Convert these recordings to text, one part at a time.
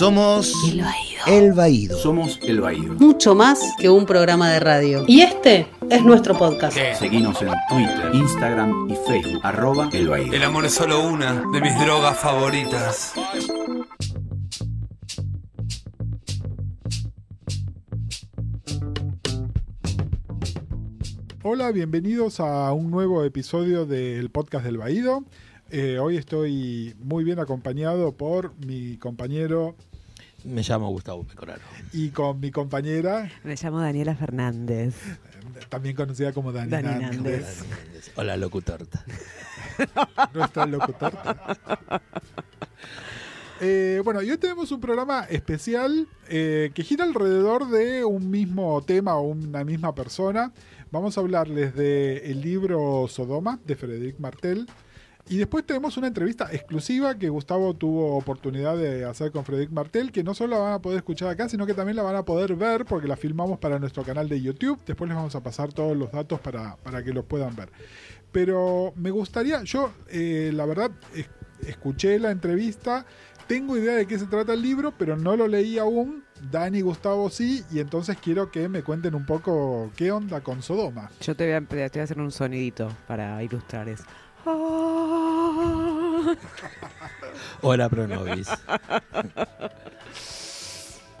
Somos El Baído. El Baído. Somos El Baído. Mucho más que un programa de radio. Y este es nuestro podcast. Seguinos en Twitter, Instagram y Facebook. Arroba El Baído. El amor es solo una de mis drogas favoritas. Hola, bienvenidos a un nuevo episodio del podcast del Baído. Eh, hoy estoy muy bien acompañado por mi compañero Me llamo Gustavo Pecoraro. y con mi compañera, Me llamo Daniela Fernández. también conocida como Dani, Dani Nández, Nández. Hola, locutorta. nuestra locutora. Eh, bueno, y hoy tenemos un programa especial eh, que gira alrededor de un mismo tema o una misma persona. Vamos a hablarles del libro Sodoma de Frederic Martel. Y después tenemos una entrevista exclusiva que Gustavo tuvo oportunidad de hacer con Frederic Martel, que no solo la van a poder escuchar acá, sino que también la van a poder ver porque la filmamos para nuestro canal de YouTube. Después les vamos a pasar todos los datos para, para que los puedan ver. Pero me gustaría, yo eh, la verdad es- escuché la entrevista, tengo idea de qué se trata el libro, pero no lo leí aún. Dani y Gustavo sí, y entonces quiero que me cuenten un poco qué onda con Sodoma. Yo te voy a, te voy a hacer un sonidito para ilustrar eso. Hola, Pronovis.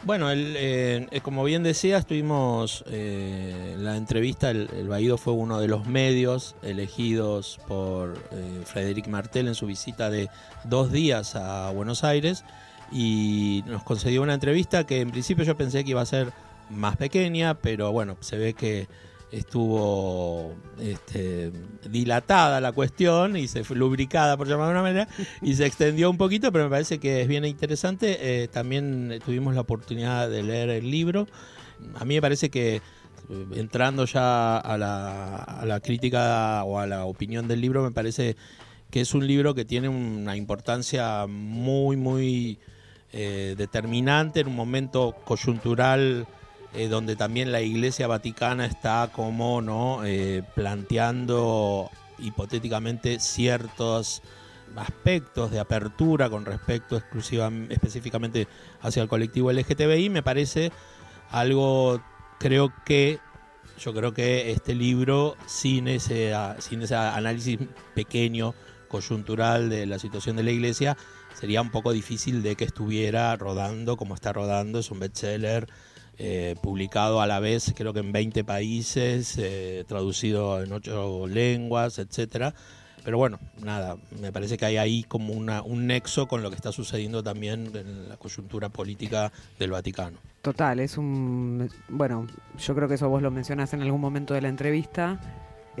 Bueno, el, eh, eh, como bien decía, estuvimos eh, la entrevista, el, el Baído fue uno de los medios elegidos por eh, Frederic Martel en su visita de dos días a Buenos Aires y nos concedió una entrevista que en principio yo pensé que iba a ser más pequeña, pero bueno, se ve que estuvo este, dilatada la cuestión y se fue lubricada, por llamarlo de una manera, y se extendió un poquito, pero me parece que es bien interesante. Eh, también tuvimos la oportunidad de leer el libro. A mí me parece que eh, entrando ya a la, a la crítica o a la opinión del libro, me parece que es un libro que tiene una importancia muy, muy eh, determinante en un momento coyuntural eh, donde también la Iglesia Vaticana está como no Eh, planteando hipotéticamente ciertos aspectos de apertura con respecto exclusiva específicamente hacia el colectivo LGTBI me parece algo creo que yo creo que este libro sin ese sin ese análisis pequeño coyuntural de la situación de la iglesia sería un poco difícil de que estuviera rodando como está rodando. Es un bestseller eh, publicado a la vez creo que en 20 países, eh, traducido en ocho lenguas, etcétera. Pero bueno, nada, me parece que hay ahí como una, un nexo con lo que está sucediendo también en la coyuntura política del Vaticano. Total, es un... Bueno, yo creo que eso vos lo mencionás en algún momento de la entrevista.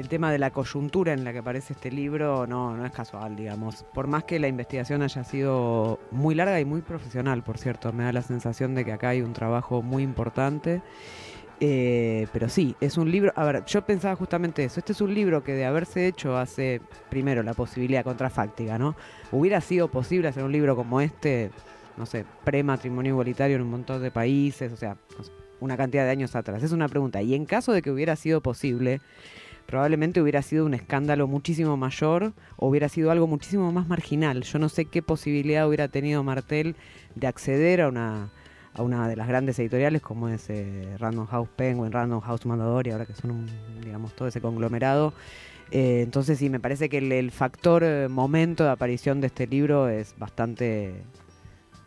El tema de la coyuntura en la que aparece este libro no, no es casual, digamos. Por más que la investigación haya sido muy larga y muy profesional, por cierto, me da la sensación de que acá hay un trabajo muy importante. Eh, pero sí, es un libro. A ver, yo pensaba justamente eso. Este es un libro que de haberse hecho hace, primero, la posibilidad contrafáctica, ¿no? Hubiera sido posible hacer un libro como este, no sé, pre-matrimonio igualitario en un montón de países, o sea, una cantidad de años atrás. Es una pregunta. Y en caso de que hubiera sido posible, probablemente hubiera sido un escándalo muchísimo mayor o hubiera sido algo muchísimo más marginal. Yo no sé qué posibilidad hubiera tenido Martel de acceder a una a una de las grandes editoriales como es eh, Random House Penguin, Random House Mondadori, ahora que son un, digamos todo ese conglomerado. Eh, entonces sí, me parece que el, factor eh, momento de aparición de este libro es bastante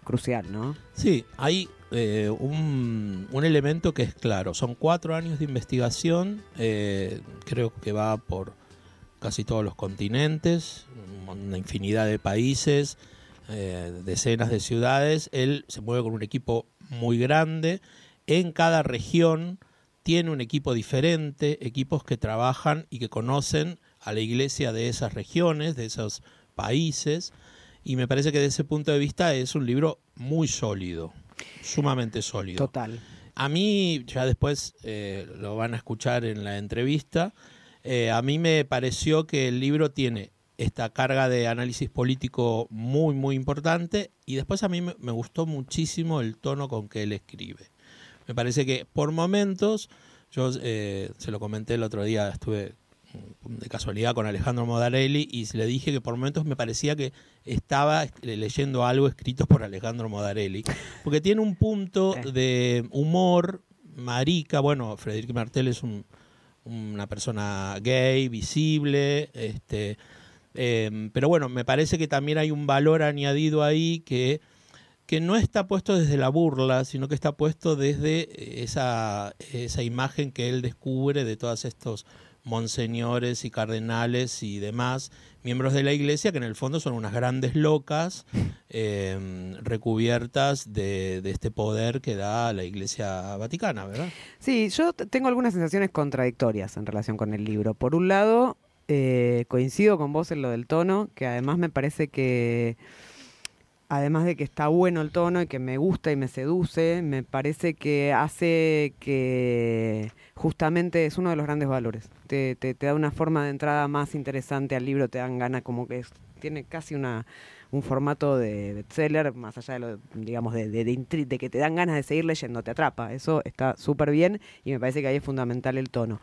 crucial, ¿no? Sí, hay eh, un, elemento que es claro. Son cuatro años de investigación, eh, creo que va por casi todos los continentes, una infinidad de países, eh, decenas de ciudades. Él se mueve con un equipo muy grande. En cada región tiene un equipo diferente, equipos que trabajan y que conocen a la iglesia de esas regiones, de esos países. Y me parece que desde ese punto de vista es un libro muy sólido, sumamente sólido. Total. A mí, ya después eh, lo van a escuchar en la entrevista, eh, a mí me pareció que el libro tiene esta carga de análisis político muy, muy importante y después a mí me, gustó muchísimo el tono con que él escribe. Me parece que por momentos, yo eh, se lo comenté el otro día, estuve de casualidad con Alejandro Modarelli y le dije que por momentos me parecía que estaba leyendo algo escrito por Alejandro Modarelli, porque tiene un punto de humor marica, bueno, Frederic Martel es una persona gay, visible, este, em, pero bueno, me parece que también hay un valor añadido ahí que que no está puesto desde la burla, sino que está puesto desde esa, esa imagen que él descubre de todos estos monseñores y cardenales y demás miembros de la iglesia que en el fondo son unas grandes locas em, recubiertas de, este poder que da la iglesia vaticana, ¿verdad? Sí, yo tengo algunas sensaciones contradictorias en relación con el libro. Por un lado, eh, coincido con vos en lo del tono, que además me parece que además de que está bueno el tono y que me gusta y me seduce, me parece que hace que justamente es uno de los grandes valores. Te, te, da una forma de entrada más interesante al libro, te dan ganas como que tiene casi una un formato de bestseller, más allá de lo, digamos, de, de, de, que te dan ganas de seguir leyendo, te atrapa. Eso está súper bien y me parece que ahí es fundamental el tono.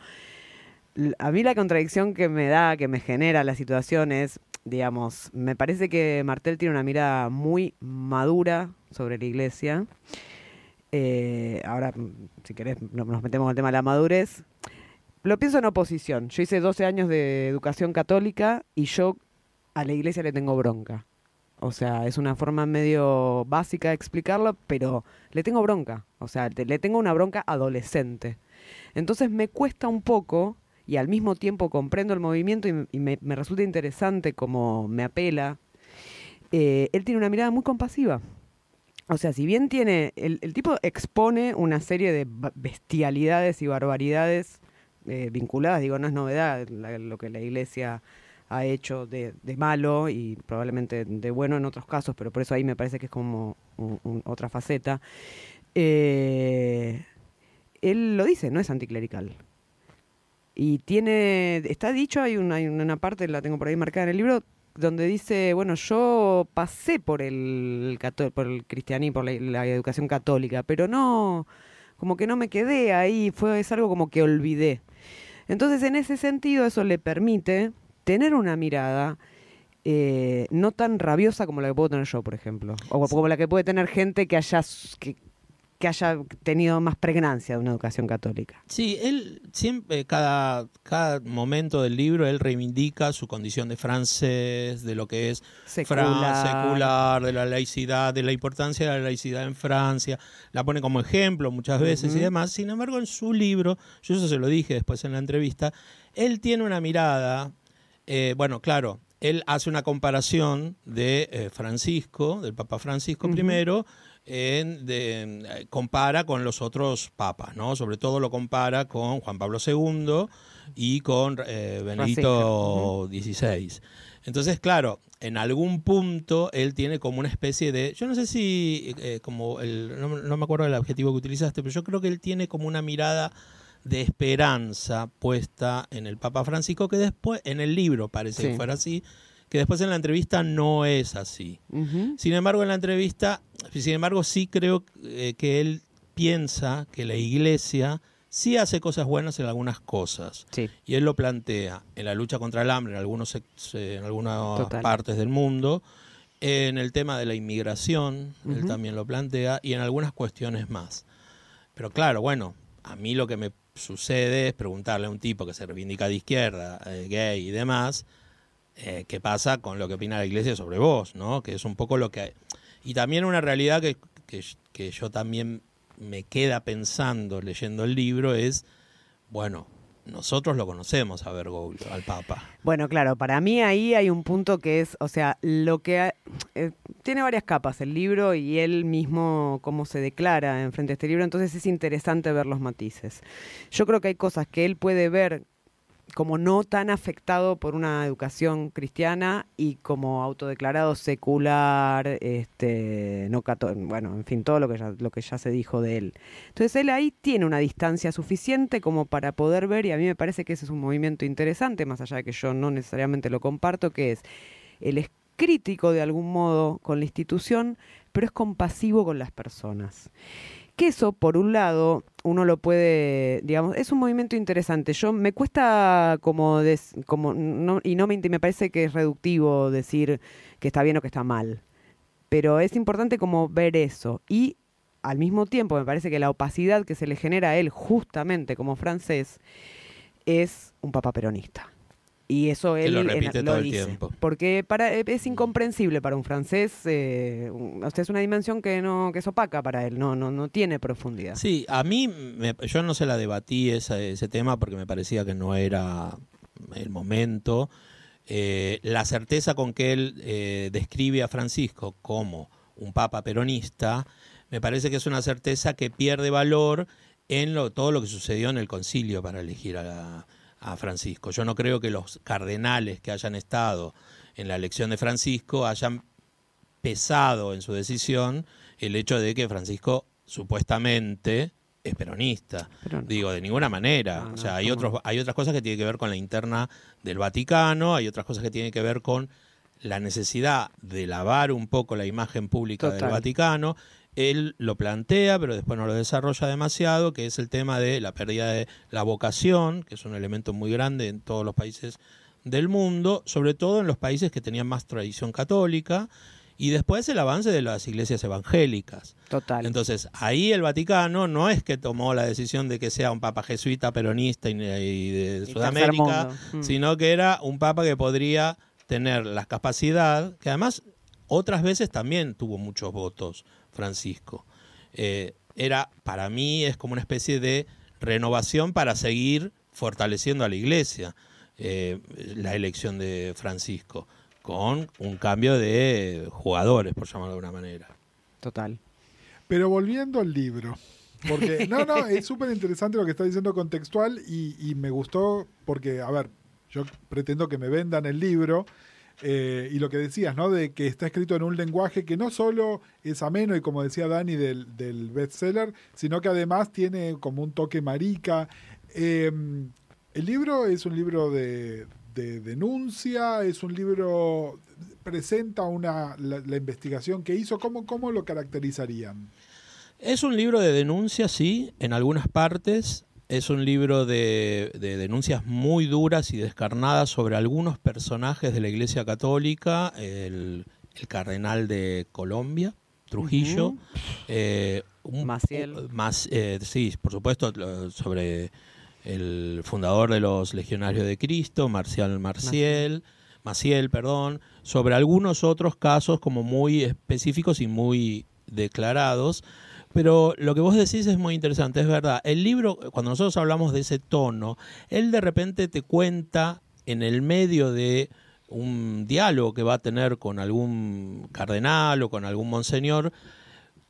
A mí la contradicción que me da, que me genera la situación es, digamos, me parece que Martel tiene una mirada muy madura sobre la iglesia. Eh, ahora, si querés, nos metemos en el tema de la madurez. Lo pienso en oposición. Yo hice 12 años de educación católica y yo a la iglesia le tengo bronca. O sea, es una forma medio básica de explicarlo, pero le tengo bronca. O sea, le tengo una bronca adolescente. Entonces me cuesta un poco y al mismo tiempo comprendo el movimiento y, me, resulta interesante como me apela. Eh, él tiene una mirada muy compasiva. O sea, si bien tiene, el, tipo expone una serie de bestialidades y barbaridades eh, vinculadas, digo, no es novedad lo que la iglesia ha hecho de, malo y probablemente de bueno en otros casos, pero por eso ahí me parece que es como otra faceta. Eh, él lo dice, no es anticlerical. Y tiene, está dicho, hay una, hay una parte, la tengo por ahí marcada en el libro, donde dice, bueno, yo pasé por el, por el cristianismo, por la, educación católica, pero no, como que no me quedé ahí, fue, es algo como que olvidé. Entonces, en ese sentido, eso le permite tener una mirada eh, no tan rabiosa como la que puedo tener yo, por ejemplo, o como la que puede tener gente que haya, que haya tenido más pregnancia de una educación católica. Sí, él siempre, cada, cada momento del libro, él reivindica su condición de francés, de lo que es secular. secular, de la laicidad, de la importancia de la laicidad en Francia, la pone como ejemplo muchas veces y demás. Sin embargo, en su libro, yo eso se lo dije después en la entrevista, él tiene una mirada, eh, bueno, claro, él hace una comparación de eh, Francisco, del Papa Francisco primero, en, de, compara con los otros papas, ¿no? Sobre todo lo compara con Juan Pablo II y con eh, Benedicto XVI. Entonces, claro, en algún punto él tiene como una especie de, yo no sé si, eh, como el, no, me acuerdo del adjetivo que utilizaste, pero yo creo que él tiene como una mirada de esperanza puesta en el Papa Francisco, que después, en el libro parece que fuera así, que después en la entrevista no es así. Sin embargo, en la entrevista, sin embargo, sí creo eh, que él piensa que la iglesia sí hace cosas buenas en algunas cosas. Y él lo plantea en la lucha contra el hambre en, algunos, en algunas partes del mundo, en el tema de la inmigración, él también lo plantea, y en algunas cuestiones más. Pero claro, bueno, a mí lo que me sucede es preguntarle a un tipo que se reivindica de izquierda, eh, gay y demás, eh, qué pasa con lo que opina la iglesia sobre vos, ¿no? Que es un poco lo que... Y también una realidad que, que, yo también me queda pensando leyendo el libro es, bueno, nosotros lo conocemos a Bergoglio, al Papa. Bueno, claro, para mí ahí hay un punto que es, o sea, lo que eh, tiene varias capas el libro y él mismo cómo se declara en frente a este libro, entonces es interesante ver los matices. Yo creo que hay cosas que él puede ver como no tan afectado por una educación cristiana y como autodeclarado secular, este, no bueno, en fin, todo lo que ya, lo que ya se dijo de él. Entonces él ahí tiene una distancia suficiente como para poder ver, y a mí me parece que ese es un movimiento interesante, más allá de que yo no necesariamente lo comparto, que es, él es crítico de algún modo con la institución, pero es compasivo con las personas que eso, por un lado, uno lo puede, digamos, es un movimiento interesante. Yo me cuesta como, des- como y no me, me parece que es reductivo decir que está bien o que está mal. Pero es importante como ver eso. Y al mismo tiempo me parece que la opacidad que se le genera a él justamente como francés es un papa peronista. Y eso él lo en- repite lo todo el dice. tiempo. Porque para, es incomprensible para un francés. eh, sea, es una dimensión que no que es opaca para él. No, no, no tiene profundidad. Sí, a mí, me- yo no se la debatí esa- ese tema porque me parecía que no era el momento. Eh, la certeza con que él eh, describe a Francisco como un papa peronista, me parece que es una certeza que pierde valor en lo, todo lo que sucedió en el concilio para elegir a, a Francisco. Yo no creo que los cardenales que hayan estado en la elección de Francisco hayan pesado en su decisión el hecho de que Francisco supuestamente es peronista. Pero no. Digo, de ninguna manera. No, no, o sea, hay, otros, hay otras cosas que tienen que ver con la interna del Vaticano, hay otras cosas que tienen que ver con la necesidad de lavar un poco la imagen pública del. Vaticano. Él lo plantea, pero después no lo desarrolla demasiado, que es el tema de la pérdida de la vocación, que es un elemento muy grande en todos los países del mundo, sobre todo en los países que tenían más tradición católica, y después el avance de las iglesias evangélicas. Total. Entonces, ahí el Vaticano no es que tomó la decisión de que sea un papa jesuita peronista y, de Sudamérica. Mm. sino que era un papa que podría tener la capacidad, que además otras veces también tuvo muchos votos, Francisco. Eh, era, para mí, es como una especie de renovación para seguir fortaleciendo a la iglesia, eh, la elección de Francisco, con un cambio de jugadores, por llamarlo de alguna manera. Total. Pero volviendo al libro. Porque, no, no, es súper interesante lo que está diciendo contextual y, y me gustó porque, a ver, yo pretendo que me vendan el libro eh, y lo que decías, ¿no? De que está escrito en un lenguaje que no solo es ameno y como decía Dani del, del bestseller, sino que además tiene como un toque marica. Eh, el libro es un libro de, de denuncia, es un libro, presenta una, la, la investigación que hizo, ¿cómo, cómo lo caracterizarían? Es un libro de denuncia, sí, en algunas partes. Es un libro de, de denuncias muy duras y descarnadas sobre algunos personajes de la Iglesia Católica, el, el cardenal de Colombia, Trujillo, eh, un- Maciel. más, eh, sí, por supuesto, sobre el fundador de los Legionarios de Cristo, Marcial Marciel, Maciel, perdón, sobre algunos otros casos como muy específicos y muy declarados. Pero lo que vos decís es muy interesante, es verdad. El libro, cuando nosotros hablamos de ese tono, él de repente te cuenta en el medio de un diálogo que va a tener con algún cardenal o con algún monseñor,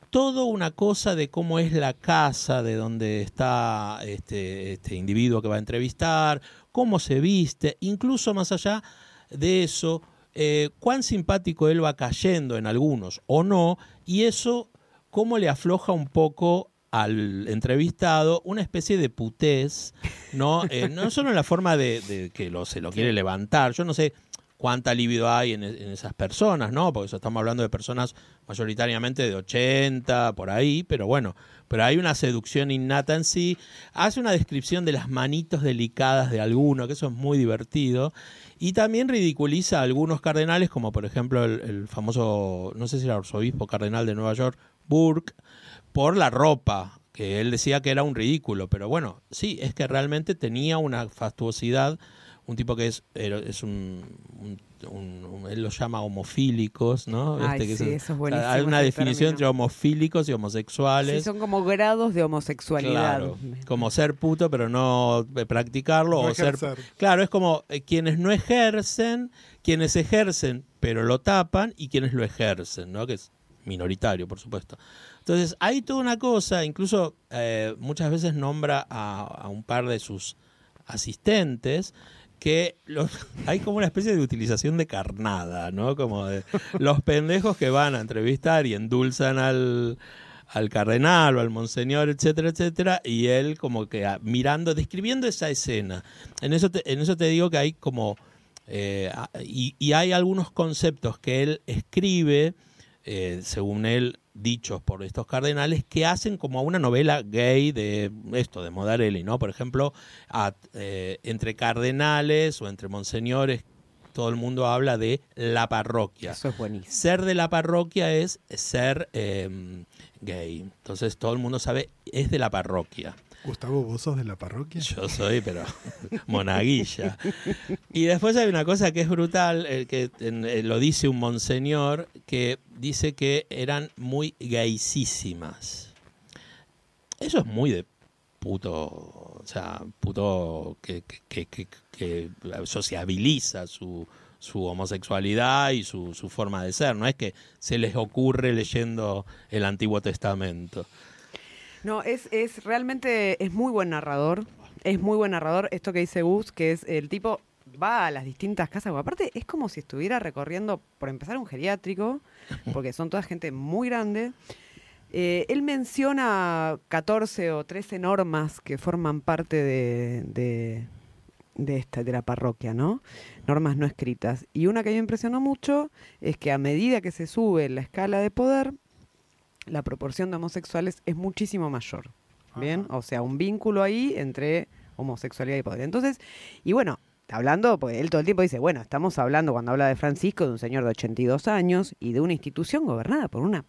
todo una cosa de cómo es la casa de donde está este, este individuo que va a entrevistar, cómo se viste, incluso más allá de eso, eh, cuán simpático él va cayendo en algunos o no, y eso cómo le afloja un poco al entrevistado una especie de putés, ¿no? Eh, no solo en la forma de, de que lo, se lo quiere levantar, yo no sé cuánta libido hay en, en esas personas, ¿no? Porque eso estamos hablando de personas mayoritariamente de 80, por ahí, pero bueno, pero hay una seducción innata en sí. Hace una descripción de las manitos delicadas de alguno, que eso es muy divertido. Y también ridiculiza a algunos cardenales, como por ejemplo el, el famoso, no sé si era arzobispo cardenal de Nueva York, Burke, por la ropa, que él decía que era un ridículo. Pero bueno, sí, es que realmente tenía una fastuosidad un tipo que es, es un, un- un- un- él los llama homofílicos, ¿no? Ay, Este que sí, eso es buenísimo hay una definición término. entre homofílicos y Sí, homosexuales. son como grados de homosexualidad. Claro, como ser puto pero no eh, practicarlo No o ser ejercer. claro es como eh, quienes no ejercen quienes ejercen pero lo tapan y quienes lo ejercen no que es minoritario por supuesto entonces hay toda una cosa incluso eh, muchas veces nombra a, un par de sus asistentes que los, hay como una especie de utilización de carnada, ¿no? Como de los pendejos que van a entrevistar y endulzan al, al cardenal o al monseñor, etcétera, etcétera, y él como que mirando, describiendo esa escena. En eso te, en eso te digo que hay como, eh, y hay algunos conceptos que él escribe, eh, según él, dichos por estos cardenales que hacen como una novela gay de esto, de Modarelli, ¿no? Por ejemplo, a- eh, entre cardenales o entre monseñores, todo el mundo habla de la parroquia. Eso es buenísimo. Ser de la parroquia es ser eh, gay. Entonces todo el mundo sabe, es de la parroquia. Gustavo, ¿vos sos de la parroquia? Yo soy, pero monaguilla. Y después hay una cosa que es brutal, eh, que lo dice un monseñor, que dice que eran muy gaysísimas. Eso es muy de puto, o sea, puto que, que- que- que sociabiliza su, su homosexualidad y su, su forma de ser. No es que se les ocurre leyendo el Antiguo Testamento. No, es, es realmente, es muy buen narrador. Es muy buen narrador. Esto que dice Gus, que es el tipo va a las distintas casas. Aparte, es como si estuviera recorriendo, por empezar, un geriátrico, porque son toda gente muy grande. Eh, él menciona 14 o 13 normas que forman parte de, de, de esta, de la parroquia, ¿no? Normas no escritas. Y una que me impresionó mucho es que a medida que se sube la escala de poder, la proporción de homosexuales es muchísimo mayor. ¿Bien? O sea, un vínculo ahí entre homosexualidad y poder. Entonces, y bueno, hablando, pues él todo el tiempo dice, bueno, estamos hablando cuando habla de Francisco de un señor de 82 años y de una institución gobernada por una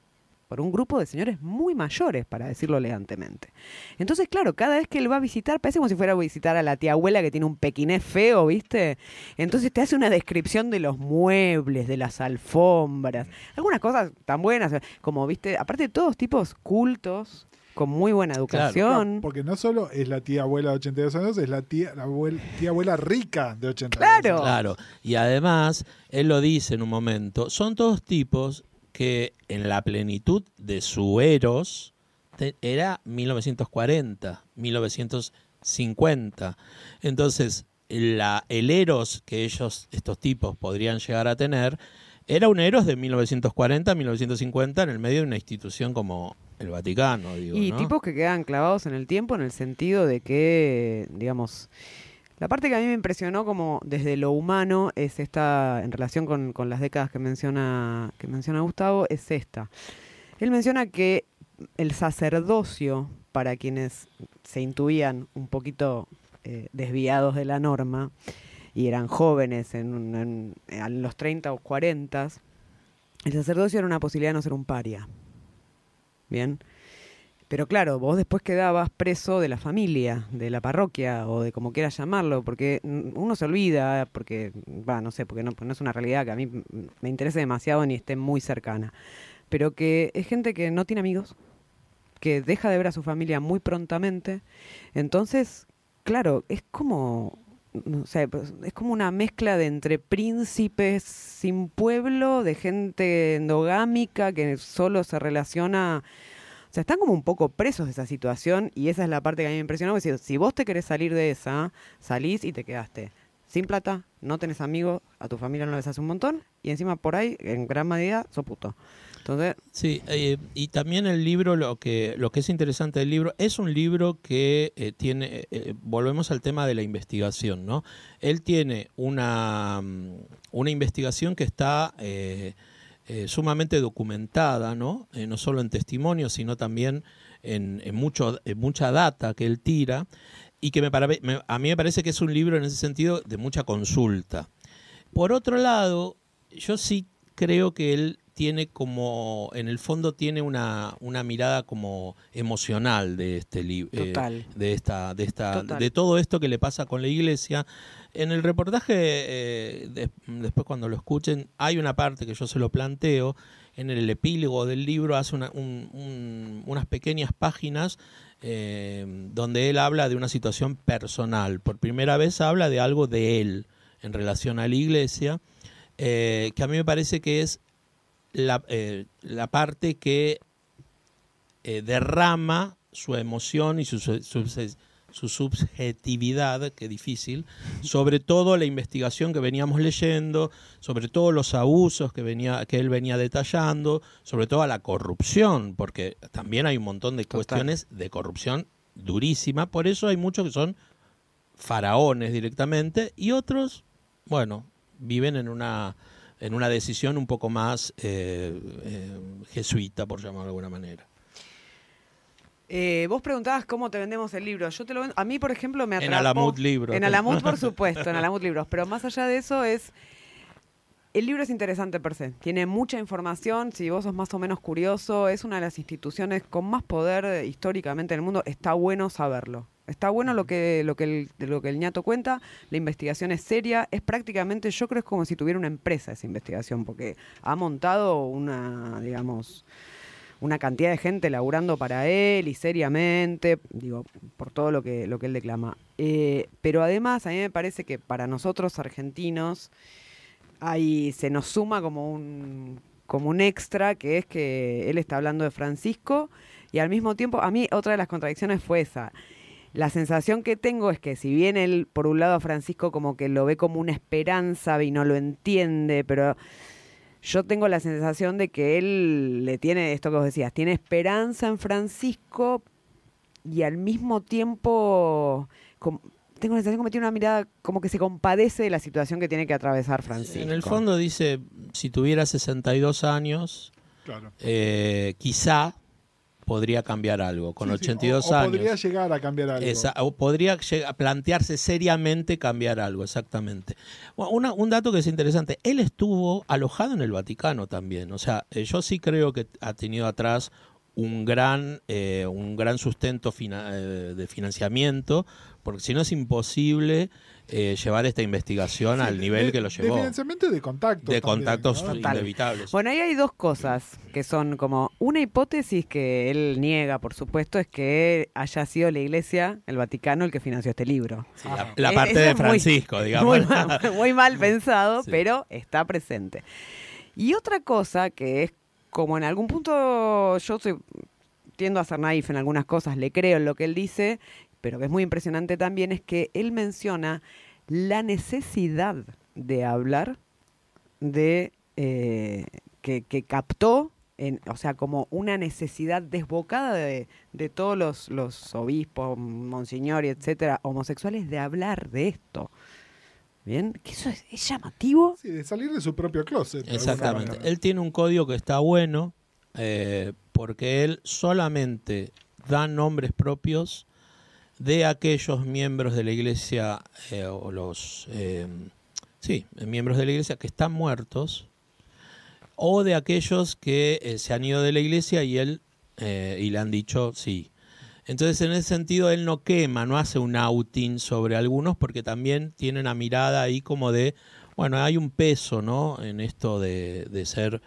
por un grupo de señores muy mayores, para decirlo elegantemente. Entonces, claro, cada vez que él va a visitar, parece como si fuera a visitar a la tía abuela que tiene un pequinés feo, ¿viste? Entonces te hace una descripción de los muebles, de las alfombras, algunas cosas tan buenas, como, ¿viste? Aparte de todos tipos cultos, con muy buena educación. Claro, porque no solo es la tía abuela de 82 años, es la tía, la abuel- tía abuela rica de 82 Claro. años. Claro, y además, él lo dice en un momento, son todos tipos que en la plenitud de su eros te- era 1940, 1950. Entonces, la, el eros que ellos, estos tipos, podrían llegar a tener, era un eros de 1940, 1950 en el medio de una institución como el Vaticano, digo, Y ¿no? tipos que quedan clavados en el tiempo en el sentido de que, digamos, la parte que a mí me impresionó como desde lo humano es esta, en relación con, las décadas que menciona, que menciona Gustavo, es esta. Él menciona que el sacerdocio, para quienes se intuían un poquito eh, desviados de la norma y eran jóvenes en, en- en los 30 o 40, el sacerdocio era una posibilidad de no ser un paria. Bien. Pero claro, vos después quedabas preso de la familia, de la parroquia o de como quieras llamarlo, porque uno se olvida, porque, va, no sé, porque no, no es una realidad que a mí me interese demasiado ni esté muy cercana, pero que es gente que no tiene amigos, que deja de ver a su familia muy prontamente, entonces, claro, es como, pues, es como una mezcla de entre príncipes sin pueblo, de gente endogámica que solo se relaciona sea, están como un poco presos de esa situación y esa es la parte que a mí me impresionó. Es decir, si vos te querés salir de esa, salís y te quedaste sin plata, no tenés amigos, a tu familia no les hace un montón y encima por ahí, en gran medida, sos puto. Entonces, Sí, eh, y también el libro, lo que, lo que es interesante del libro, es un libro que eh, tiene, eh, volvemos al tema de la investigación, ¿no? Él tiene una, mm, una investigación que está eh, eh, sumamente documentada, ¿no? Eh, no solo en testimonios, sino también en, en mucho, en mucha data que él tira, y que me, para- me- a mí me parece que es un libro en ese sentido de mucha consulta. Por otro lado, yo sí creo que él tiene como, en el fondo tiene una, una mirada como emocional de este libro, Total. de esta, de esta, Total. de todo esto que le pasa con la iglesia. En el reportaje, eh, de- después cuando lo escuchen, hay una parte que yo se lo planteo. En el epílogo del libro hace una- un- un- unas pequeñas páginas eh, donde él habla de una situación personal. Por primera vez habla de algo de él en relación a la iglesia, eh, que a mí me parece que es la, la parte que derrama su emoción y su, su- su- su subjetividad, que difícil, sobre todo la investigación que veníamos leyendo, sobre todo los abusos que, venía, que él venía detallando, sobre todo a la corrupción, porque también hay un montón de Total. cuestiones de corrupción durísima, por eso hay muchos que son faraones directamente y otros, bueno, viven en una en una decisión un poco más eh, eh, jesuita, por llamarlo de alguna manera. Eh, vos preguntabas cómo te vendemos el libro. Yo te lo vendo. A mí, por ejemplo, me En atrapó. Alamut Libros. En Alamut, por supuesto, en Alamut Libros. Pero más allá de eso es. El libro es interesante per se. Tiene mucha información. Si vos sos más o menos curioso, es una de las instituciones con más poder históricamente en el mundo. Está bueno saberlo. Está bueno lo que, lo que el, lo que el ñato cuenta. La investigación es seria. Es prácticamente, yo creo, es como si tuviera una empresa esa investigación, porque ha montado una, digamos, una cantidad de gente laburando para él y seriamente, digo, por todo lo que, lo que él declama. Eh, pero además, a mí me parece que para nosotros argentinos, ahí se nos suma como un, como un extra, que es que él está hablando de Francisco, y al mismo tiempo, a mí otra de las contradicciones fue esa. La sensación que tengo es que si bien él, por un lado, a Francisco como que lo ve como una esperanza y no lo entiende, pero yo tengo la sensación de que él le tiene, esto que vos decías, tiene esperanza en Francisco y al mismo tiempo tengo la sensación como que tiene una mirada como que se compadece de la situación que tiene que atravesar Francisco. En el fondo dice, si tuviera 62 años, Claro. eh, quizá podría cambiar algo. Con Sí, sí, 82 o- o años. podría llegar a cambiar algo. Esa- o podría lleg- a plantearse seriamente cambiar algo, exactamente. Una- un dato que es interesante, él estuvo alojado en el Vaticano también, o sea, eh, yo sí creo que ha tenido atrás un gran, eh, un gran sustento fina- eh, de financiamiento, porque si no es imposible eh, llevar esta investigación Sí, al nivel de- que lo llevó. De financiamiento de contactos. De también, contactos inevitables. Bueno, ahí hay dos cosas que son como una hipótesis que él niega, por supuesto, es que haya sido la Iglesia, el Vaticano, el que financió este libro. Sí, la, la Eh, parte eso de muy- Francisco, digamos. Muy mal, muy mal pensado, Sí. pero está presente. Y otra cosa que es como en algún punto yo soy, tiendo a ser naif en algunas cosas, le creo en lo que él dice, pero que es muy impresionante también es que él menciona la necesidad de hablar de eh, que, que captó, en, o sea, como una necesidad desbocada de, de todos los, los obispos, monseñor y etcétera, homosexuales, de hablar de esto. ¿Bien? Que eso es, es llamativo. Sí, de salir de su propio closet. Exactamente. Él tiene un código que está bueno eh, porque él solamente da nombres propios de aquellos miembros de la iglesia eh, o los eh, sí miembros de la iglesia que están muertos o de aquellos que eh, se han ido de la iglesia y él y le han dicho sí. Entonces en ese sentido él no quema no hace un outing sobre algunos porque también tiene una mirada ahí como de bueno hay un peso no en esto de, de ser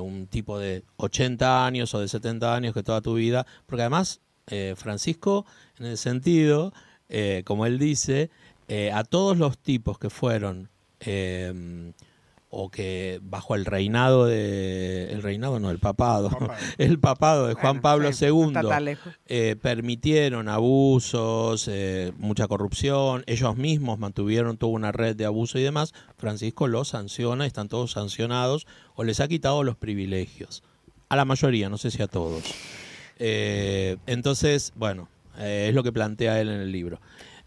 un tipo de 80 años o de 70 años que toda tu vida porque además Francisco en el sentido, eh, como él dice, eh, a todos los tipos que fueron eh, o que bajo el reinado de el reinado no el papado el papado de Juan Bueno, Pablo sí, II eh, permitieron abusos, eh, mucha corrupción, ellos mismos mantuvieron toda una red de abuso y demás, Francisco los sanciona, están todos sancionados o les ha quitado los privilegios. A la mayoría, no sé si a todos. Eh, entonces, bueno, eh, es lo que plantea él en el libro.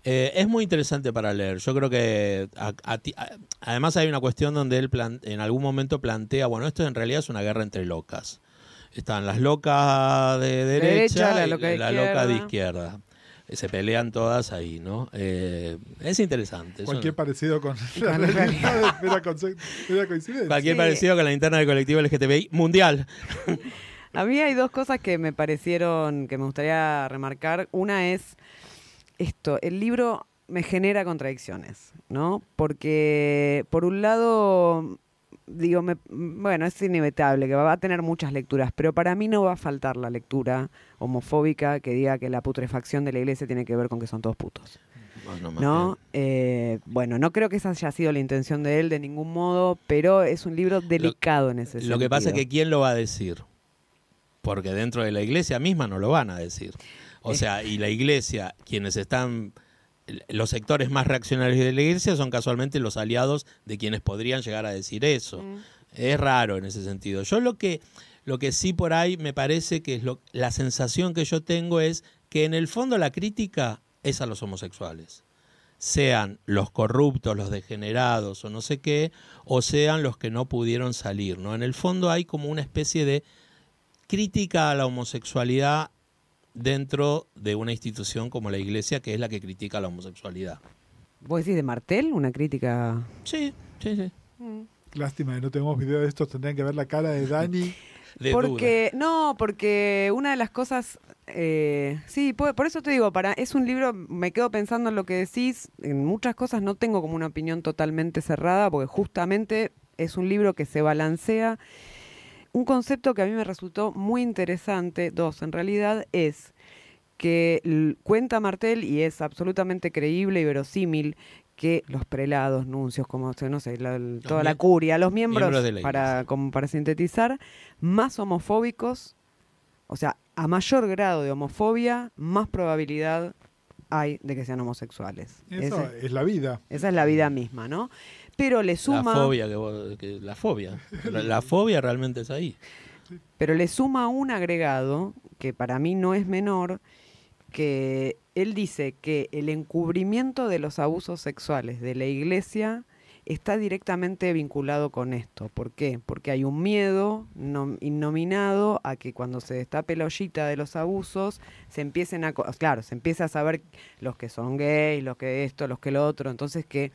Eh, es muy interesante para leer. Yo creo que a- a ti- a- además hay una cuestión donde él plan- en algún momento plantea, bueno, esto en realidad es una guerra entre locas. Están las locas de derecha, Derecha, la y loca de la loca de izquierda. izquierda. Se pelean todas ahí, ¿no? Eh, es interesante. es Cualquier parecido con la realidad coincidencia. cualquier Sí. parecido con la interna del colectivo LGTBI mundial. A mí hay dos cosas que me parecieron, que me gustaría remarcar. Una es esto, el libro me genera contradicciones, ¿no? Porque, por un lado, digo, me- bueno, es inevitable que va a tener muchas lecturas, pero para mí no va a faltar la lectura homofóbica que diga que la putrefacción de la iglesia tiene que ver con que son todos putos. Bueno, más ¿no? Eh, bueno, no creo que esa haya sido la intención de él de ningún modo, pero es un libro delicado en ese sentido. Lo que pasa es que ¿quién lo va a decir? Porque dentro de la iglesia misma no lo van a decir. O sea, y la iglesia, quienes están, los sectores más reaccionarios de la iglesia son casualmente los aliados de quienes podrían llegar a decir eso. Mm. Es raro en ese sentido. Yo lo que, lo que sí por ahí me parece que es lo, la sensación que yo tengo es que en el fondo la crítica es a los homosexuales. sean los corruptos, los degenerados o no sé qué, o sean los que no pudieron salir. ¿no? En el fondo hay como una especie de crítica a la homosexualidad dentro de una institución como la Iglesia, que es la que critica la homosexualidad. ¿Vos decís de Martel? Una crítica. Sí, sí, sí. Lástima que no tenemos video de esto, tendrían que ver la cara de Dani. De porque, no, porque una de las cosas. eh, sí, por, por eso te digo, para es un libro, me quedo pensando en lo que decís. En muchas cosas no tengo como una opinión totalmente cerrada, porque justamente es un libro que se balancea. Un concepto que a mí me resultó muy interesante, dos en realidad, es que cuenta Martel y es absolutamente creíble y verosímil que los prelados, nuncios, como se- no sé, la- toda la curia, los miembros, miembros de la para, como para sintetizar, más homofóbicos, o sea, a mayor grado de homofobia, más probabilidad hay de que sean homosexuales. Eso Ese- es la vida. esa es la vida misma, ¿no? Pero le suma... La fobia, que vos- que- la fobia. La, la fobia realmente es ahí. Pero le suma un agregado que para mí no es menor, que él dice que el encubrimiento de los abusos sexuales de la iglesia está directamente vinculado con esto. ¿Por qué? Porque hay un miedo no- innominado a que cuando se destape la ollita de los abusos, se empiecen a... Claro, se empieza a saber los que son gays, los que esto, los que lo otro. Entonces que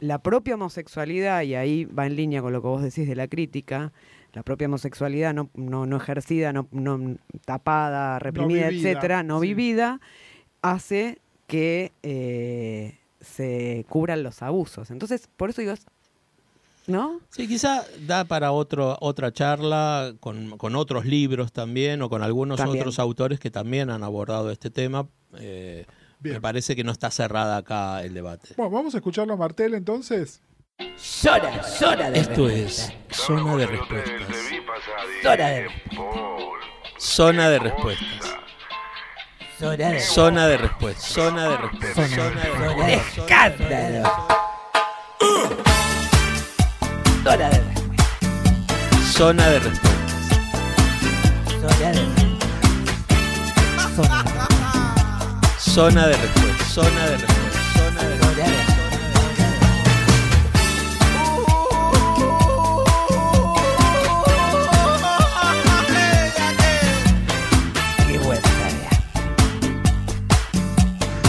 la propia homosexualidad, y ahí va en línea con lo que vos decís de la crítica, la propia homosexualidad no, no, no ejercida, no, no tapada, reprimida, vivida, etcétera, no sí. vivida, hace que eh, se cubran los abusos. Entonces, por eso digo, ¿no? Sí, quizá da para otro, otra charla con, con otros libros también o con algunos También. otros autores que también han abordado este tema. Eh, Bien. me parece que no está cerrada acá el debate. Bueno, vamos a escucharlo a Martel entonces. Zona, zona de Esto respuesta. es Zona de Respuestas. Zona de Zona de Respuestas. Zona de Zona de Respuestas. Zona de Respuestas. Zona de Respuestas. escándalo. Zona de Zona de Respuestas. Zona de Zona de Zona de Respuestas. Zona de Respuestas. Zona de Zona de Qué buena tarea.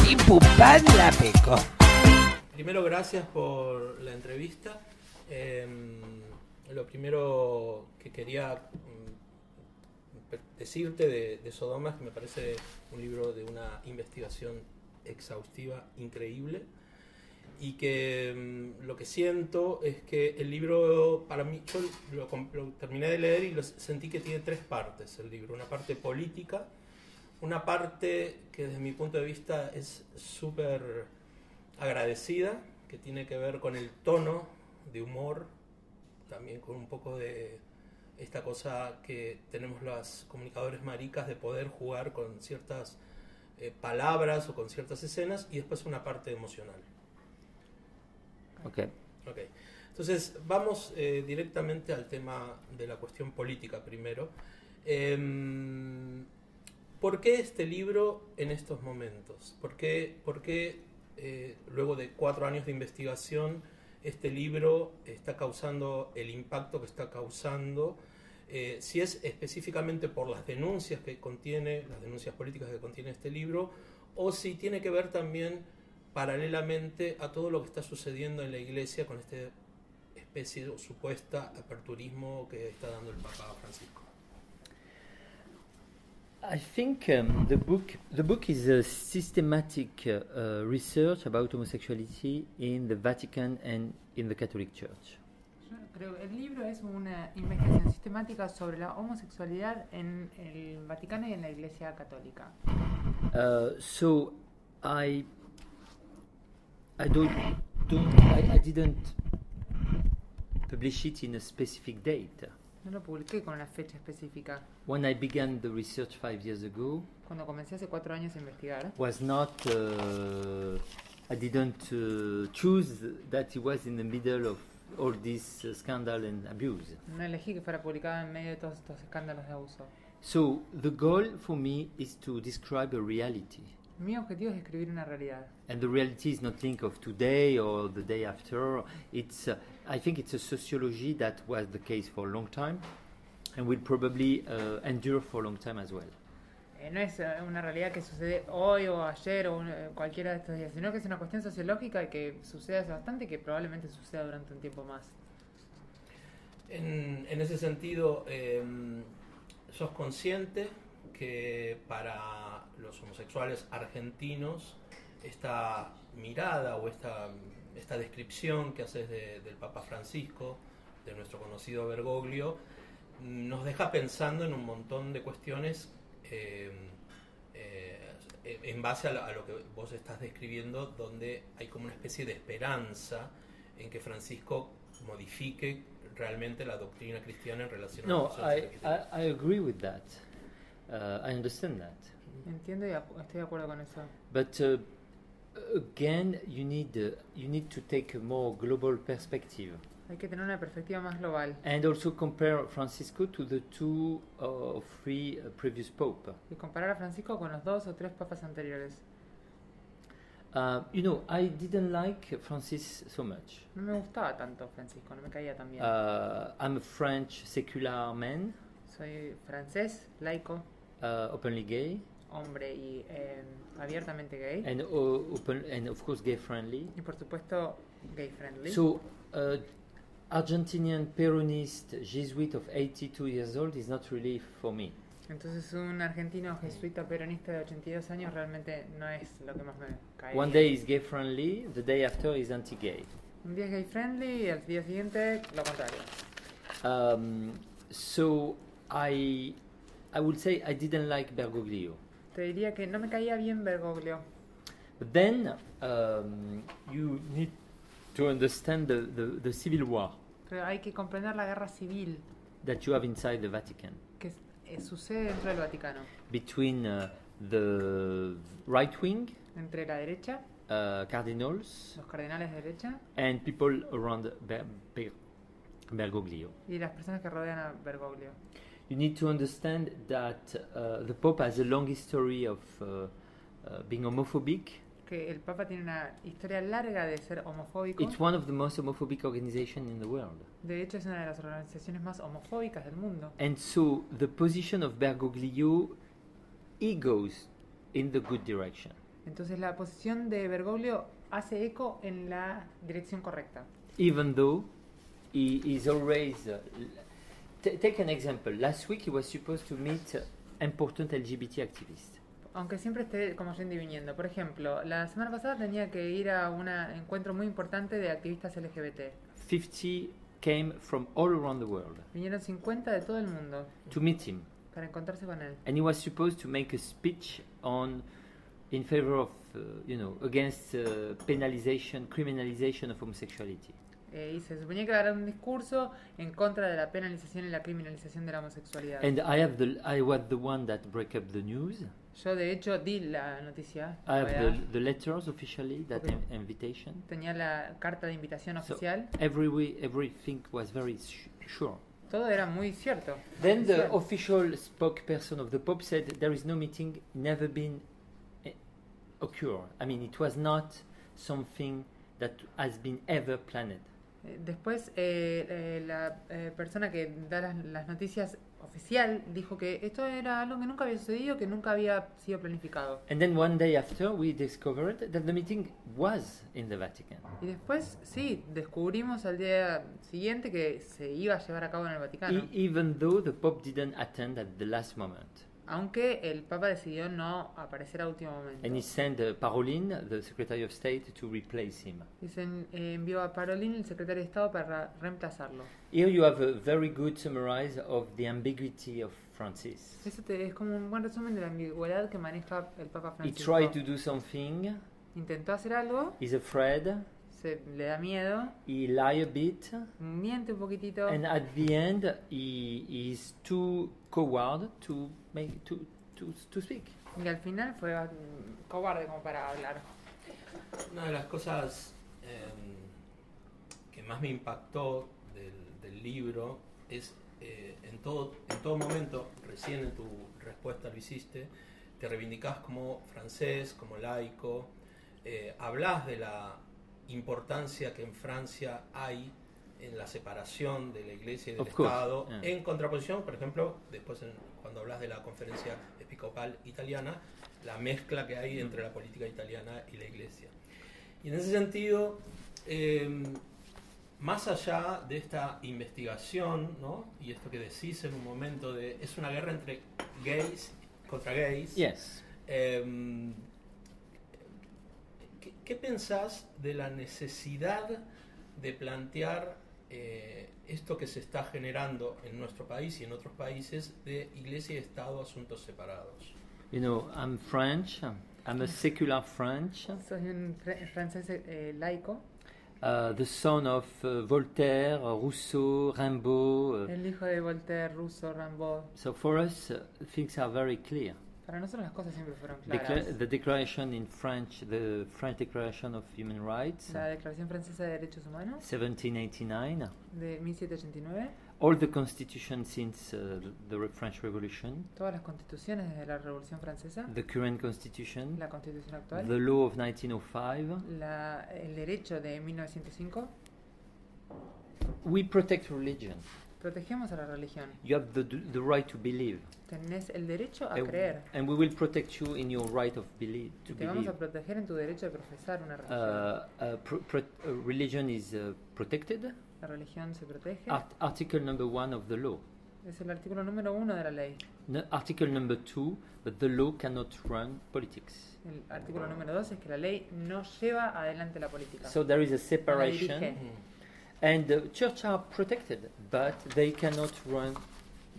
Y Pupán la pecó. Primero, gracias por la entrevista. Eh, lo primero que quería mm, decirte de, de Sodoma es que me parece un libro de una investigación exhaustiva increíble y que mm, lo que siento es que el libro, para mí, yo lo, terminé de leer y sentí que tiene tres partes el libro. Una parte política, una parte que desde mi punto de vista es súper agradecida, que tiene que ver con el tono de humor, también con un poco de esta cosa que tenemos los comunicadores maricas de poder jugar con ciertas eh, palabras o con ciertas escenas y después una parte emocional. Ok. Ok. Entonces, vamos eh, directamente al tema de la cuestión política primero. Em, ¿Por qué este libro en estos momentos? ¿Por qué, por qué, eh, luego de cuatro años de investigación este libro está causando el impacto que está causando? Eh, si es específicamente por las denuncias que contiene, las denuncias políticas que contiene este libro, o si tiene que ver también paralelamente a todo lo que está sucediendo en la iglesia con esta especie supuesta aperturismo que está dando el Papa Francisco. I think um, the book the book is a systematic uh, uh, research about homosexuality in the Vatican and in the Catholic Church. Creo el libro es una investigación sistemática sobre la homosexualidad en el Vaticano y en la Iglesia Católica. Uh, so I I don't don't I, I didn't publish it in a specific date. No lo publiqué con una fecha específica. When I began the research five years ago, Cuando comencé hace cuatro años a investigar, was not uh, I didn't uh, choose that it was in the middle of all this uh, scandal and abuse. no elegí que fuera publicado en medio de todos estos escándalos de abuso. So the goal for me is to describe a reality. Mi objetivo es escribir una realidad. And the reality is not linked of today or the day after. It's, uh, I think it's a sociology that was the case for a long time and will probably uh, endure for a long time as well. Eh, no es eh, una realidad que sucede hoy o ayer o cualquiera de estos días, sino que es una cuestión sociológica y que sucede hace bastante y que probablemente suceda durante un tiempo más. En, en ese sentido, eh, sos consciente que para los homosexuales argentinos esta mirada o esta, esta descripción que haces de- del Papa Francisco, de nuestro conocido Bergoglio, nos deja pensando en un montón de cuestiones eh, eh, en base a lo, a lo que vos estás describiendo, donde hay como una especie de esperanza en que Francisco modifique realmente la doctrina cristiana en relación a No, las personas I. I, I agree with that. Uh, I understand that. Entiendo y estoy de acuerdo con eso. But uh, again, you need, uh, you need to take a more global perspective. Hay que tener una perspectiva más global And also compare Francisco to the two or three uh, previous pope. y comparar a Francisco con los dos o tres papas anteriores. Uh, you know, I didn't like Francis so much. No me gustaba tanto Francisco, no me caía tan bien. Uh, I'm a French secular man, Soy francés, laico, uh, openly gay, hombre y eh, abiertamente gay. and uh, open and of course gay friendly. Y por supuesto, gay friendly. So, uh, Argentinian Peronist Jesuit of 82 years old is not really for me. Entonces un argentino jesuita peronista de 82 años realmente no es lo que más me cae. One day is gay friendly, the day after is anti-gay. Un día es gay friendly y al día siguiente lo contrario. Um, so I, I would say I didn't like Bergoglio. Te diría que no me caía bien Bergoglio. But then um, you need to understand the, the, the civil war Pero hay que comprender la guerra civil that you have inside the Vatican que eh, sucede dentro del Vaticano. between uh, the right wing Entre la derecha, uh, cardinals los cardenales de derecha, and people around Ber- Ber- Bergoglio. y las personas que rodean a Bergoglio. You need to understand that uh, the Pope has a long history of being homophobic. Que el Papa tiene una historia larga de ser homofóbico. It's one of the most homophobic organizations in the world. De hecho, es una de las organizaciones más homofóbicas del mundo. And so the position of Bergoglio, he goes in the good direction. Entonces la posición de Bergoglio hace eco en la dirección correcta. Even though he is always. Uh, take an example. Last week he was supposed to meet uh, important LGBT activists. Aunque siempre esté como yendo y viniendo. Por ejemplo, la semana pasada tenía que ir a un encuentro muy importante de activistas LGBT. 50 came from all around the world Vinieron 50 de todo el mundo to meet him. para encontrarse con él. and he was supposed to make a speech on in favor of uh, you know against uh, penalization criminalization of homosexuality Eh, y se suponía que iba a dar un discurso en contra de la penalización y la criminalización de la homosexualidad. and i have the i was the one that break up the news Yo de hecho di la noticia. i have the, the letters officially that Okay. in- invitation Tenía la carta de invitación so oficial. every way, everything was very sure Todo era muy cierto. then the Oficial. official spokesperson of the pope said there is no meeting never been eh, occur i mean it was not something that has been ever planned Eh, Después, eh, eh, la eh, persona que da las, las noticias oficial dijo que esto era algo que nunca había sucedido, que nunca había sido planificado. And then one day after, we discovered that the meeting was in the Vatican. Y después, sí, descubrimos al día siguiente que se iba a llevar a cabo en el Vaticano, E- even though the Pope didn't attend at the last moment. Aunque el Papa decidió no aparecer a último momento. And he sent uh, Paroline, the Secretary of State, to replace him. Dicen, eh, envió a Parolin, el secretario de Estado, para reemplazarlo. Here you have a very good summarize of the ambiguity of Francis. Eso te- es como un buen resumen de la ambigüedad que maneja el Papa He Francisco. tried to do something, Intentó hacer algo, he's afraid, se le da miedo, he lie a bit, miente un poquitito. and at the end, he he is too coward to make to to to speak. Y al final fue cobarde como para hablar. Una de las cosas eh, que más me impactó del, del libro es eh, en, todo, en todo momento, recién en tu respuesta lo hiciste, te reivindicás como francés, como laico, eh, hablas de la importancia que en Francia hay en la separación de la iglesia y del Of Estado, yeah. en contraposición, por ejemplo, después en- cuando hablas de la conferencia episcopal italiana, la mezcla que hay entre la política italiana y la iglesia. Y en ese sentido, eh, más allá de esta investigación, ¿no? y esto que decís en un momento de, es una guerra entre gays contra gays, Yes. eh, ¿qué, qué pensás de la necesidad de plantear eh, esto que se está generando en nuestro país y en otros países de iglesia y Estado asuntos separados? You know, I'm French. I'm a secular French, Soy un fr- francés eh, laico, uh, the son of uh, Voltaire, Rousseau, Rimbaud. uh, el hijo de Voltaire, Rousseau, Rimbaud. so for us, uh, things are very clear. Para nosotros las cosas siempre fueron Decla- the declaration in French, the French Declaration of Human Rights, La Declaración Francesa de Derechos Humanos. 1789. de 1789, All the constitutions since uh, the French Revolution, todas las constituciones desde la Revolución Francesa, the current constitution, la constitución actual, the law of 1905. la- el derecho de 1905, We protect religion. Protegemos a la religión. You have the, the right to believe. Tenés el derecho a And- creer. And we will protect you in your right of believe, to Y te vamos believe. a proteger en tu derecho de profesar una religión. Uh, uh, pro- pro- uh, religion is uh, protected. La religión se protege. Art- article number one of the law. Es el artículo número uno de la ley. No, article number two, but the law cannot run politics. El artículo número dos es que la ley no lleva adelante la política. So there is a separation, and the church are protected, but they cannot run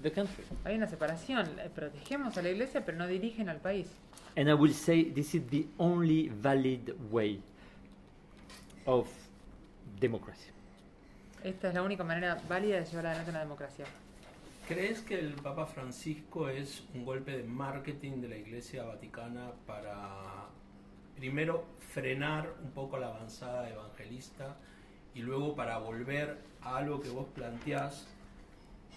the country. Hay una separación. Eh, Protegemos a la iglesia, pero no dirigen al país. And I will say this is the only valid way of democracy. Esta es la única manera válida de llevar adelante una democracia. ¿Crees que el Papa Francisco es un golpe de marketing de la Iglesia Vaticana para, primero, frenar un poco la avanzada evangelista y luego para volver a algo que vos planteás,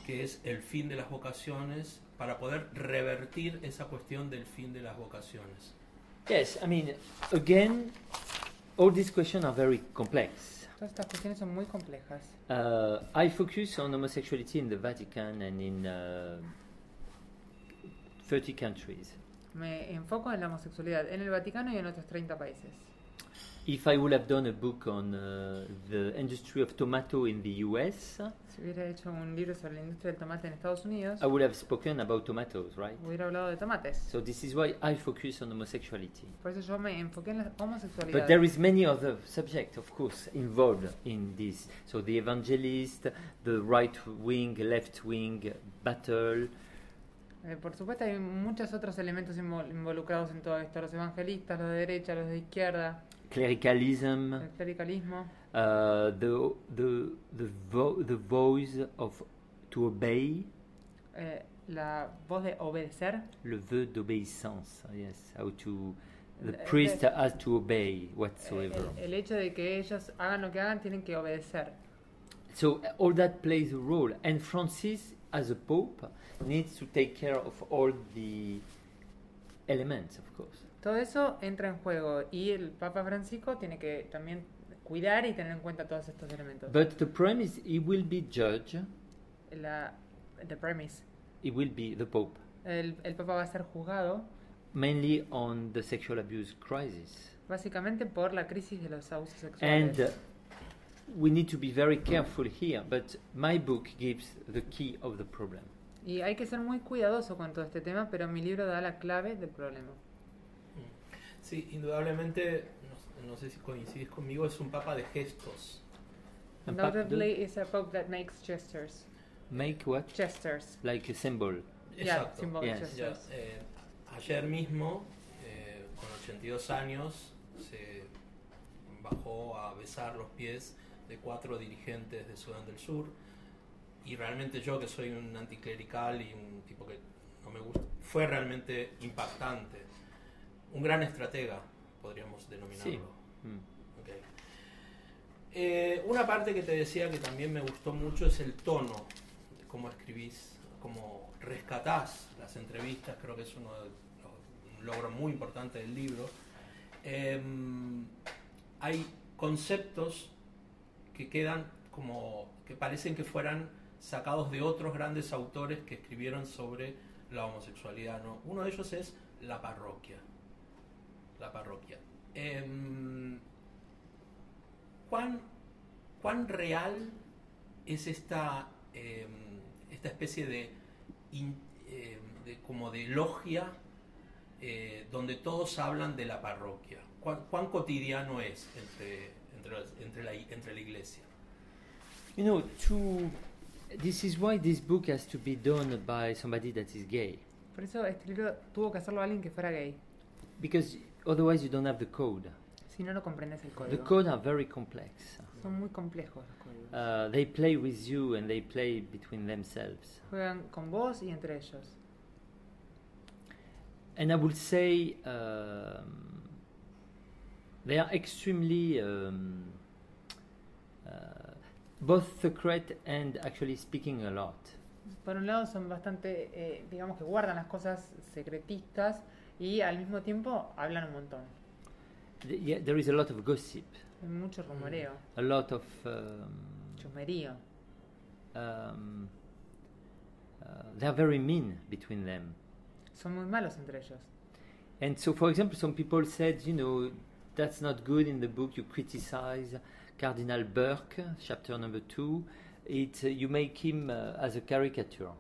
que es el fin de las vocaciones, para poder revertir esa cuestión del fin de las vocaciones? Yes, I mean, again, all these questions are very complex. Todas estas cuestiones son muy complejas. Uh, I focus on homosexuality in the Vatican and in uh, 30 countries. Me enfoco en la homosexualidad en el Vaticano y en otros 30 países. If I would have done a book on uh, the industry of tomato in the US, Si hubiera hecho un libro sobre la industria del tomate en Estados Unidos, I would have spoken about tomatoes, right? hubiera hablado de tomates. So this is why I focus on homosexuality. Por eso yo me enfoqué en la homosexualidad. But there is many other subjects, of course, involved in this. So the evangelist, the right wing, left wing battle, Eh, por supuesto hay muchos otros elementos invol- involucrados en todo esto. Los evangelistas, los de derecha, los de izquierda, clericalism, el clericalismo, uh, the the the, vo- the voice of to obey, eh, la voz de obedecer, le vœu d'obéissance. Yes, how to the Eh, priest eh, has to obey eh, whatsoever. el, el hecho de que ellos hagan lo que hagan tienen que obedecer. So all that plays a role, and Francis, as a pope, needs to take care of all the elements, of course. Todo eso entra en juego y el Papa Francisco tiene que también cuidar y tener en cuenta todos estos elementos. But the is, he will be judge. La, the premise. He will be the pope, El, el Papa va a ser juzgado mainly on the sexual abuse crisis. básicamente por la crisis de los abusos And sexuales. uh, we need to be very careful here, but my book gives the key of the problem. Y hay que ser muy cuidadoso con todo este tema, pero mi libro da la clave del problema. Sí, indudablemente, no, no sé si coincidís conmigo, es un papa de gestos. Undoubtedly is a pope that makes gestures. Make what? Gestures. Like a symbol. Yeah, symbolic Yes. gestures. Ya, eh, ayer mismo, eh, con 82 años, se bajó a besar los pies de cuatro dirigentes de Sudán del Sur. Y realmente yo, que soy un anticlerical y un tipo que no me gusta, fue realmente impactante. Un gran estratega, podríamos denominarlo. Sí. Mm. Ok. Eh, una parte que te decía que también me gustó mucho es el tono, de cómo escribís, cómo rescatás las entrevistas, creo que es uno de los- logro muy importante del libro, em, hay conceptos que quedan como que parecen que fueran sacados de otros grandes autores que escribieron sobre la homosexualidad. ¿no? Uno de ellos es la parroquia. La parroquia. Em, ¿cuán, ¿Cuán real es esta, em, esta especie de, in- em, de- como de logia eh, donde todos hablan de la parroquia? ¿Cuán, cuán cotidiano es entre, entre, entre la, entre la iglesia? You know, to this is why this book has to be done by somebody that is gay, Por eso este libro tuvo que hacerlo alguien que fuera gay. because otherwise you don't have the code. Si no, no comprendes el The código. codes are very complex. Son muy complejos los códigos. Uh, they play with you and they play between themselves. Juegan con vos y entre ellos. And I would say um, they are extremely um, uh, both secret and actually speaking a lot. Por un lado son bastante, eh, digamos que guardan las cosas secretistas y al mismo tiempo hablan un montón. Yeah, there is a lot of gossip, Hay mucho rumoreo, a lot of um, chusmerío. um, uh, they are very mean between them. Son muy malos entre ellos. And so, for example, some people said, you know, that's not good in the book. You criticize Cardinal Burke, chapter number two. It uh, you make him uh, as a caricature.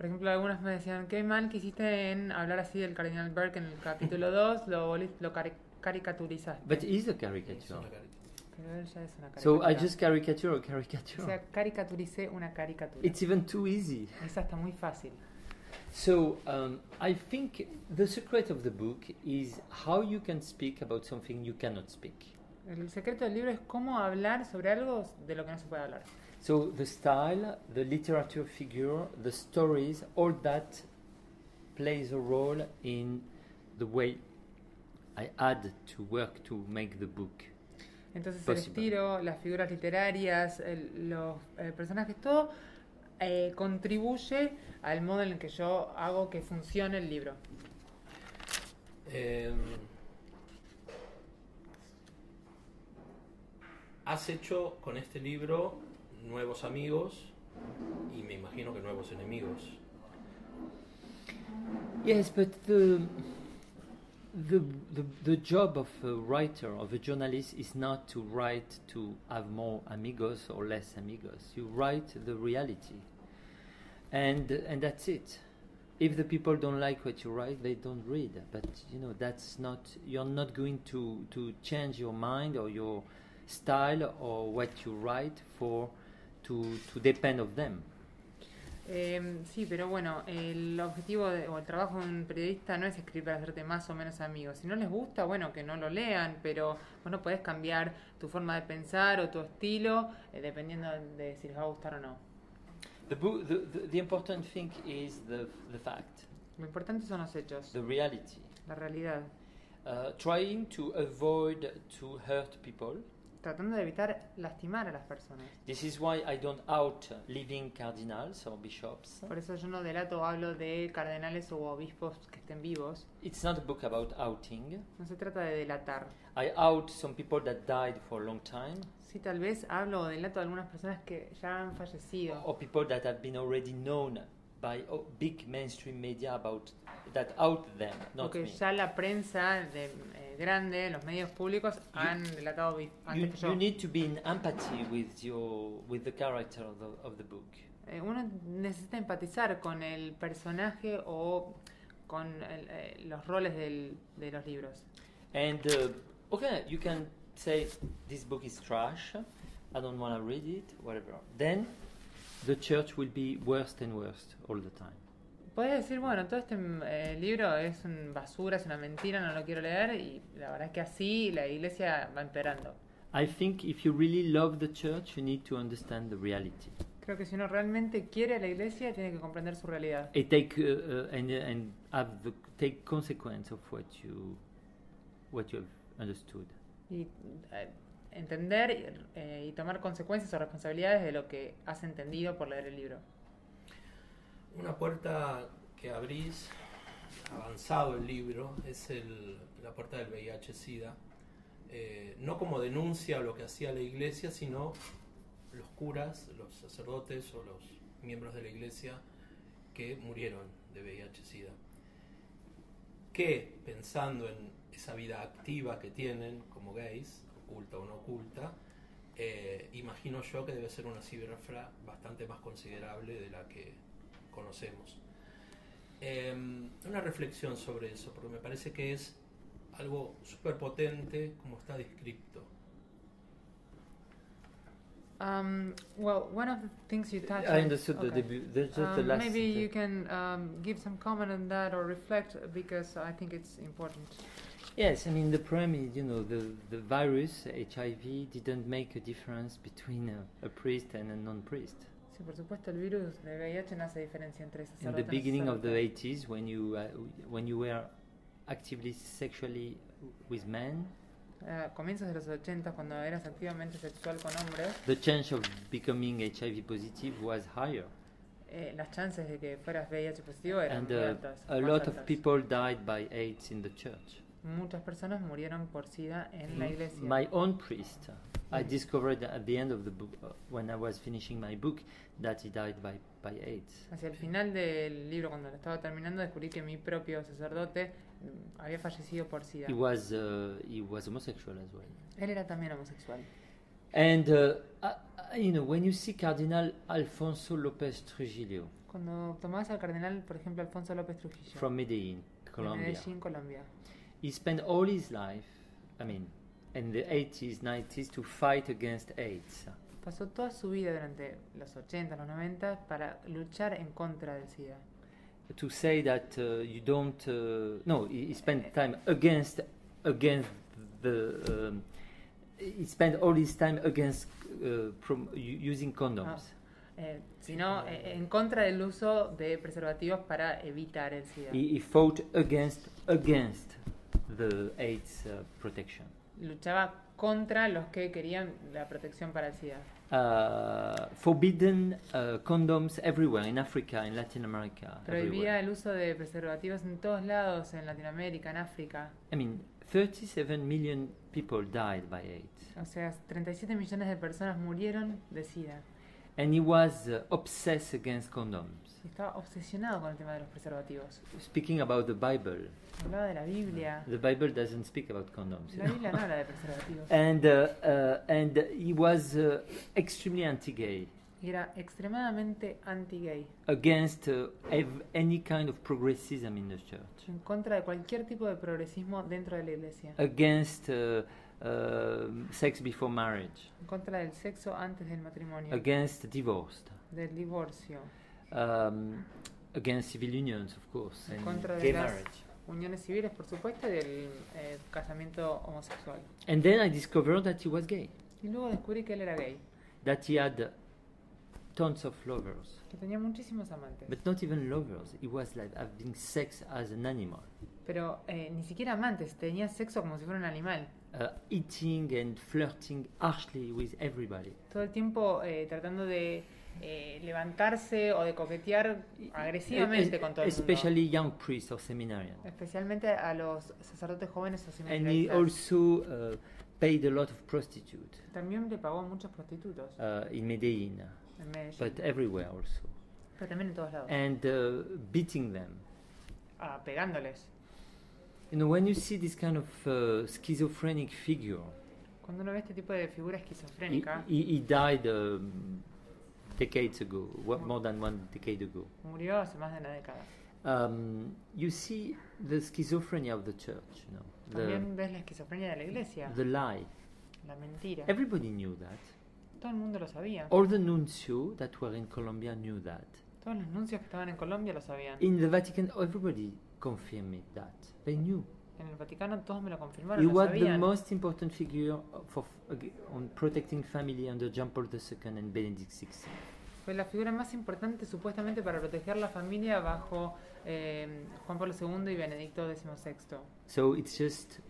Por ejemplo, algunos me decían, qué mal que hiciste en hablar así del Cardinal Burke en el capítulo 2, lo, lo cari- caricaturizaste. But he's a Es caricature. Pero él ya es una caricatura. So I just caricature a O caricature. sea, caricaturicé una caricatura. It's even too easy. Es hasta muy fácil. So um, I think the secret of the book is how you can speak about something you cannot speak. El secreto del libro es cómo hablar sobre algo de lo que no se puede hablar. So the style, the literature figure, the stories, all that plays a role in the way I had to work to make the book. Entonces el Possible. estilo, las figuras literarias, el- los eh, personajes, todo eh, contribuye al modo en el que yo hago que funcione el libro. Em, has hecho con este libro nuevos amigos y me imagino que nuevos enemigos. Yes, but the, the, the, the job of a writer, of a journalist, is not to write to have more amigos or less amigos. You write the reality. And, and that's it. If the people don't like what you write, they don't read. But, you know, that's not, you're not going to, to change your mind or your style or what you write for, to, to depend of them. Eh, sí, pero bueno, el objetivo de- o el trabajo de un periodista no es escribir para hacerte más o menos amigos. Si no les gusta, bueno, que no lo lean, pero vos no podés cambiar tu forma de pensar o tu estilo eh, dependiendo de si les va a gustar o no. The, book, the, the, the important thing is the, the fact, Lo importante son los hechos, the reality. la realidad. Uh, trying to avoid to hurt people. Tratando de evitar lastimar a las personas. This is why I don't out living cardinals or bishops. Por eso yo no delato o hablo de cardenales o obispos que estén vivos. It's not a book about outing. No se trata de delatar. I out some people that died for a long time, Sí, tal vez hablo o delato a algunas personas que ya han fallecido. or people that have been already known by oh, big mainstream media about that out them, not Porque me. ya la prensa de, grande, los medios públicos han delatado vi- You, antes que yo. you need to be in empathy with your with the character of the, of the book. Eh, uno necesita empatizar con el personaje o con el- eh, los roles del- de los libros. And uh, okay, you can say this book is trash. I don't want to read it, whatever. Then the church will be worse and worse all the time. Puedes decir, bueno, todo este eh, libro es un basura, es una mentira, no lo quiero leer y la verdad es que así la iglesia va empeorando. I think if you really love the church, you need to understand the reality. Creo que si uno realmente quiere a la iglesia, tiene que comprender su realidad. And take uh, uh, and and have the take consequence of what you what you have understood. Y eh, entender eh, y tomar consecuencias o responsabilidades de lo que has entendido por leer el libro. Una puerta que abrís avanzado el libro es la puerta del VIH-Sida. Eh, no como denuncia lo que hacía la iglesia, sino los curas, los sacerdotes o los miembros de la iglesia que murieron de VIH-Sida. Que pensando en esa vida activa que tienen como gays, oculta o no oculta, eh, imagino yo que debe ser una cifra bastante más considerable de la que conocemos. Eh, una reflexión sobre eso, porque me parece que es algo súper potente como está descrito. Um, well, one of the things you touched I on- understood the okay. debut. There's just the Um, last maybe you can um, give some comment on that or reflect because I think it's important. Yes, I mean the problem is, you know, the the virus HIV didn't make a difference between a, a priest and a non-priest. Sí, por supuesto, el virus de VIH no hace diferencia entre In the beginning of the sacerdotes. 80s, when you uh, when you were actively sexually with men, A comienzos de los 80, cuando eras activamente sexual con hombres, the chance of becoming HIV positive was higher, eh, las chances de que fueras VIH positivo eran and muy uh, altas. a más lot of altas. people died by AIDS in the church. Muchas personas murieron por SIDA en la iglesia. My own priest, I discovered at the end of the book, uh, when I was finishing my book, that he died by, by AIDS. Hacia el final del libro, cuando lo estaba terminando, descubrí que mi propio sacerdote mm, había fallecido por SIDA. He was uh, he was homosexual as well. Él era también homosexual. And uh, uh, you know when you see Cardinal Alfonso Lopez Trujillo Cuando tomás al cardenal, por ejemplo, Alfonso López Trujillo, from Medellin, de Colombia, Medellín, Colombia, he spent all his life, I mean, in the 80s, 90s, to fight against AIDS. pasó toda su vida durante los 80, los 90 para luchar en contra del SIDA. To say that uh, you don't, uh, no, he, he spent time against against the. Um, he spent all his time against uh, prom- using condoms. Eh, sino eh, en contra del uso de preservativos para evitar el SIDA. He, he fought against against the AIDS uh, protection. Luchaba contra los que querían la protección para el SIDA. Uh, forbidden uh, condoms everywhere in Africa, in Latin America. Prohibía everywhere. el uso de preservativos en todos lados, en Latinoamérica, en África. I mean, 37 million people died by AIDS, O sea, 37 millones de personas murieron de SIDA. and he was uh, obsessed against condoms. Estaba obsesionado con el tema de los preservativos. Speaking about the Bible, Hablaba de la Biblia. the Bible doesn't speak about condoms. La. Biblia no habla de preservativos. and uh, uh, and he was uh, extremely anti-gay, era extremadamente anti-gay. against uh, any kind of progressism in the church. En contra de cualquier tipo de progresismo dentro de la iglesia. against uh, uh, sex before marriage, En contra del sexo antes del matrimonio. against divorce, Del divorcio. Um, against civil unions, of course, En and contra de gay las marriage. uniones civiles, por supuesto, y del eh, casamiento homosexual. And then I discovered that he was gay, Y luego descubrí que él era gay. that he had tons of lovers, Que tenía muchísimos amantes. but not even lovers. He was like having sex as an animal, Pero eh, ni siquiera amantes. Tenía sexo como si fuera un animal. uh, eating and flirting harshly with everybody. Todo el tiempo eh, tratando de eh, levantarse o de coquetear agresivamente Es- con todo el mundo. especially young priests or seminarians. Especialmente a los sacerdotes jóvenes o And he seminaristas. also uh, paid a lot of prostitutes También le pagó a muchos prostitutos uh, in Medellin, en Medellín. but everywhere also, pero también en todos lados. and uh, beating them. Ah, pegándoles. You know, when you see this kind of uh, schizophrenic figure, Cuando uno ve este tipo de figura he, esquizofrénica, he, he died um, decades ago, what, more than one decade ago. murió hace más de una década. Um, you see the schizophrenia of the church, you know, También ves la esquizofrenia de la iglesia, the, the lie. la mentira. Everybody knew that. Todo el mundo lo sabía. All the nuncio that were in Colombia knew that. Todos los nuncios que estaban en Colombia lo sabían. In the Vatican, everybody confirmed that. They knew. En el Vaticano todos me lo confirmaron, lo was the sabían. most important figure for, on protecting family under John Paul II and Benedict XVI. Fue la figura más importante supuestamente para proteger la familia bajo eh, Juan Pablo II y Benedicto XVI. So it's just,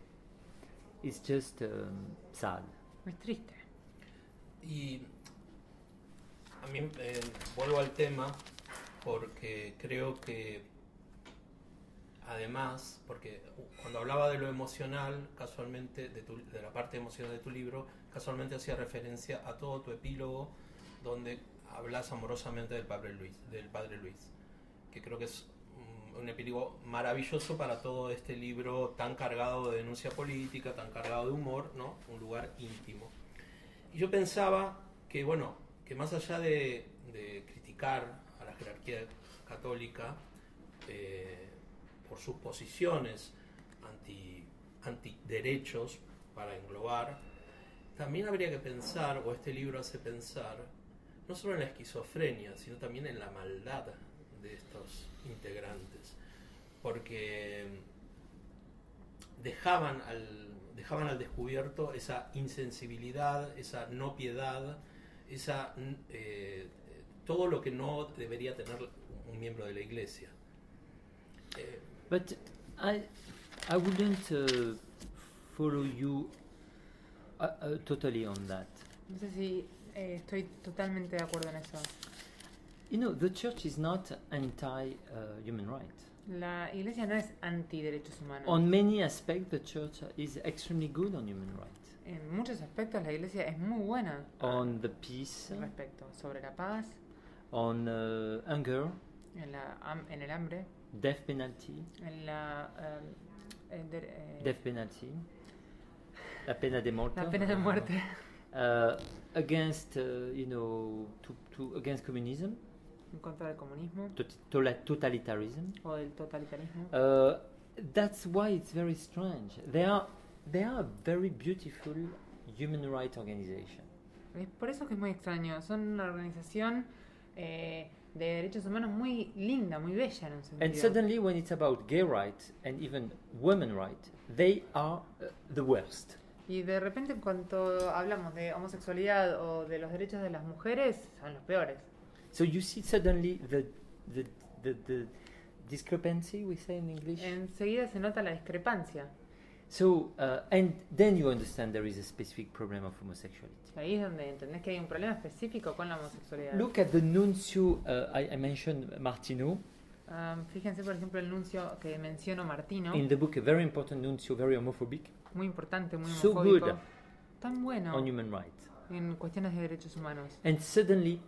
it's just um, sad. Es triste. Y a mí eh, vuelvo al tema porque creo que además, porque cuando hablaba de lo emocional, casualmente, de, tu- de la parte emocional de tu libro, casualmente hacía referencia a todo tu epílogo donde hablas amorosamente del padre Luis, del padre Luis, que creo que es un, epílogo maravilloso para todo este libro tan cargado de denuncia política, tan cargado de humor, ¿no? Un lugar íntimo. Y yo pensaba que, bueno, que más allá de, de criticar a la jerarquía católica eh, por sus posiciones anti, antiderechos, para englobar, también habría que pensar, o este libro hace pensar, no solo en la esquizofrenia, sino también en la maldad de estos integrantes. Porque dejaban al, dejaban al descubierto esa insensibilidad, esa no piedad, esa, eh, todo lo que no debería tener un miembro de la iglesia. Eh, But I, I wouldn't uh, follow you uh, uh, totally on that. No sé si eh, estoy totalmente de acuerdo en eso. You know, the church is not anti-human rights. La iglesia no es anti-derechos humanos. On many aspects, the church is extremely good on human rights. En muchos aspectos la iglesia es muy buena On the peace, respecto. Sobre la paz, on uh, hunger, en, la, en el hambre, death penalty, la... em, de- eh, death penalty, la pena de muerte. la pena de muerte. uh, against uh, you know to, to against communism en contra del comunismo tot- tola- totalitarianism o del totalitarismo. uh, that's why it's very strange they are they are a very beautiful human rights organization Es por eso que es muy extraño. Son una organización eh, de derechos humanos muy linda, muy bella en un sentido. and suddenly when it's about gay rights and even women rights they are uh, the worst Y de repente en cuanto hablamos de homosexualidad o de los derechos de las mujeres, son los peores. so you see suddenly the the, the, the discrepancy we say in english Enseguida se nota la discrepancia. so uh, and then you understand there is a specific problem of homosexuality Ahí es donde entendés que hay un problema específico con la homosexualidad. Look at the nuncio. Uh, I, I mentioned Martino Um, fíjense, por ejemplo, el nuncio que menciono Martino, in the book. A very important nuncio, very homophobic muy importante, muy So homofóbico, good. tan bueno on human rights. en cuestiones de derechos humanos. And suddenly,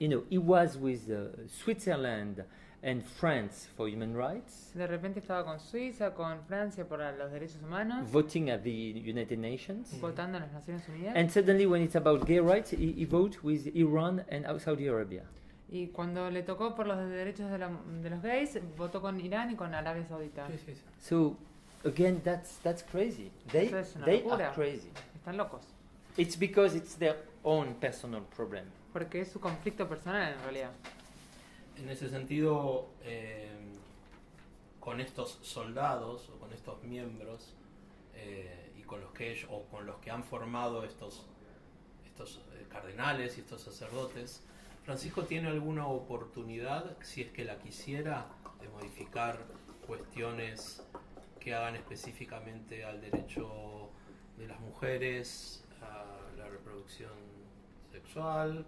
you know, he was with uh, Switzerland and France for human rights, De repente estaba con Suiza, con Francia por los derechos humanos, voting at the United Nations. votando en las Naciones Unidas. And suddenly, when it's about gay rights, he, he votes with Iran and Saudi Arabia. Y cuando le tocó por los derechos de, la- de los gays, votó con Irán y con Arabia Saudita. So again, that's that's crazy. They Eso es they locura. are crazy. Están locos. It's because it's their own personal problem. Porque es su conflicto personal en realidad. En ese sentido, eh, con estos soldados o con estos miembros eh, y con los que o con los que han formado estos, estos eh, cardenales y estos sacerdotes, Francisco tiene alguna oportunidad, si es que la quisiera, de modificar cuestiones que hagan específicamente al derecho de las mujeres a la reproducción sexual,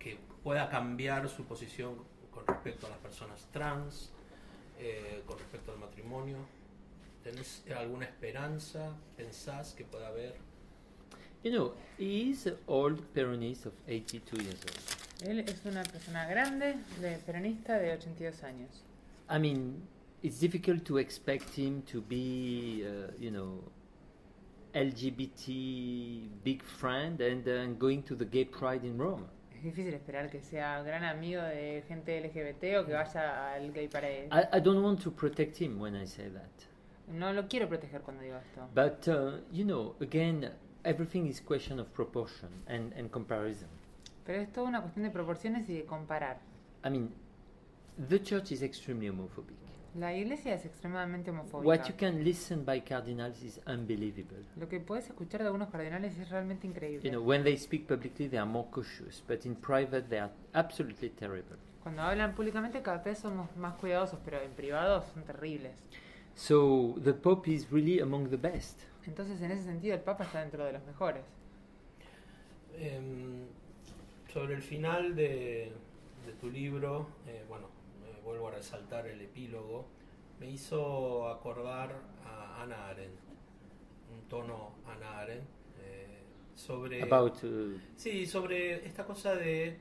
que pueda cambiar su posición con respecto a las personas trans, eh, con respecto al matrimonio. ¿Tenés alguna esperanza? ¿Pensás que pueda haber? You know, he is an old Peronist of 82 years old. Él es una persona grande, de peronista de 82 años. I mean, it's difficult to expect him to be, uh, you know, LGBT big friend and then going to the gay pride in Rome. Es difícil esperar que sea gran amigo de gente LGBT o que vaya al gay parade. I, I don't want to protect him when I say that. No lo quiero proteger cuando digo esto. But, uh, you know, again, everything is question of proportion and, and comparison. Pero es toda una cuestión de proporciones y de comparar. I mean, the church is extremely homophobic. La iglesia es extremadamente homofóbica. What you can listen by cardinals is unbelievable. Lo que puedes escuchar de algunos cardenales es realmente increíble. You know, when they speak publicly, they are more cautious, but in private, they are absolutely terrible. Cuando hablan públicamente cada vez somos más cuidadosos, pero en privado son terribles. So the Pope is really among the best. Entonces, en ese sentido, el Papa está dentro de los mejores. Em, sobre el final de, de tu libro, eh, bueno, vuelvo a resaltar el epílogo, me hizo acordar a Ana Arendt, un tono Ana Arendt, eh, sobre... About uh, Sí, sobre esta cosa de,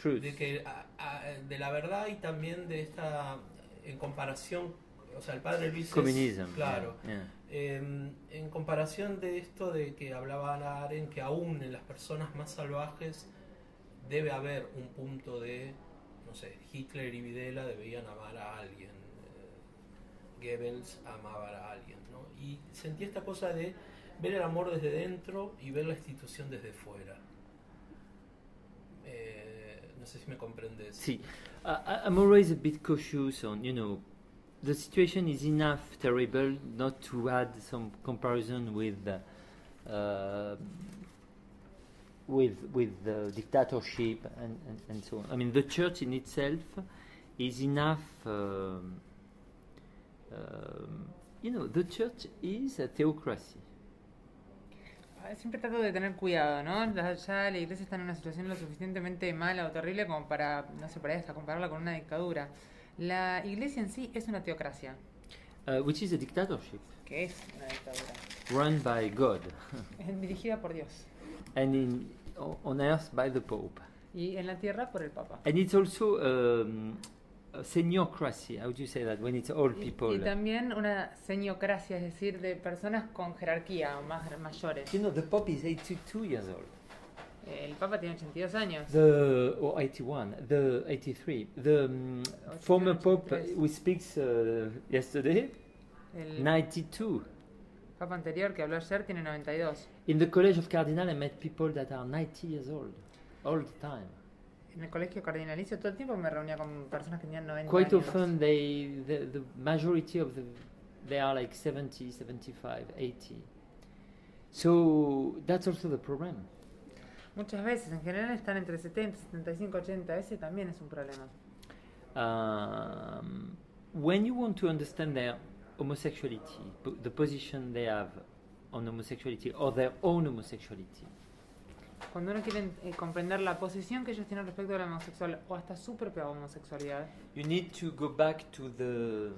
truth. de que a- a- de la verdad y también de esta en comparación, o sea, el padre Luis Communism. claro, Yeah. yeah. eh, en comparación de esto de que hablaba Ana Arendt, que aún en las personas más salvajes debe haber un punto de, no sé, Hitler y Videla debían amar a alguien, eh, Goebbels amaba a alguien, ¿no? Y sentí esta cosa de ver el amor desde dentro y ver la institución desde fuera. Eh, no sé si me comprendes. I, I- I'm always a bit cautious on, you know, the situation is enough terrible not to add some comparison with uh, uh, with with the dictatorship and, and, and so on. I mean, the church in itself is enough. Um, um, you know, the church is a theocracy. Siempre trato de tener cuidado, ¿no? Ya la iglesia está en una situación lo suficientemente mala o terrible como para, no sé, para hasta compararla con una dictadura. La iglesia en sí es una teocracia, Uh, which is a dictatorship que es una dictadura, run by God dirigida por Dios and in on earth by the Pope. y en la tierra por el Papa. And it's also um, a seniocracy. How do you say that when it's all Y, people? y también una seniocracia, es decir, de personas con jerarquía o más mayores. You know, the Pope is 82 years old. Eh, El Papa tiene 82 años. The or 81, the 83. The um, former Pope uh, who speaks uh, yesterday, El 92. Papa anterior que habló ayer tiene 92. In the College of Cardinal, I met people that are 90 years old, all the time. En el colegio cardinalicio todo el tiempo me reunía con personas que tenían 90 Quite años. often, they the, the majority of the they are like 70, 75, 80. So that's also the problem. Muchas veces, en general están entre 70, 75, 80. Ese también es un problema. um, when you want to understand their homosexuality, the position they have on homosexuality or their own homosexuality, Cuando uno quiere eh, comprender la posición que ellos tienen respecto a la homosexual o hasta su propia homosexualidad, you need to go back to the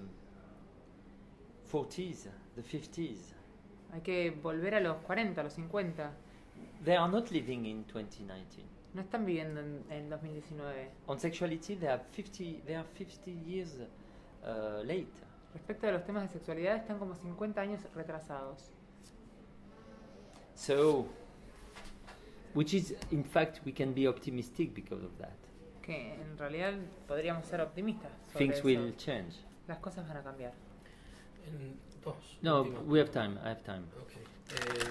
40s, the 50s. hay que volver a los 40, a los 50. They are not living in 2019. No están viviendo en, en 2019. On sexuality, they are 50. They are 50 years uh, late. Respecto a los temas de sexualidad, están como 50 años retrasados. So, which is, in fact, we can be optimistic because of that. Que en realidad podríamos ser optimistas. sobre Things eso. will change. Las cosas van a cambiar. En dos No, últimas we have time. I have time. Ok. Eh,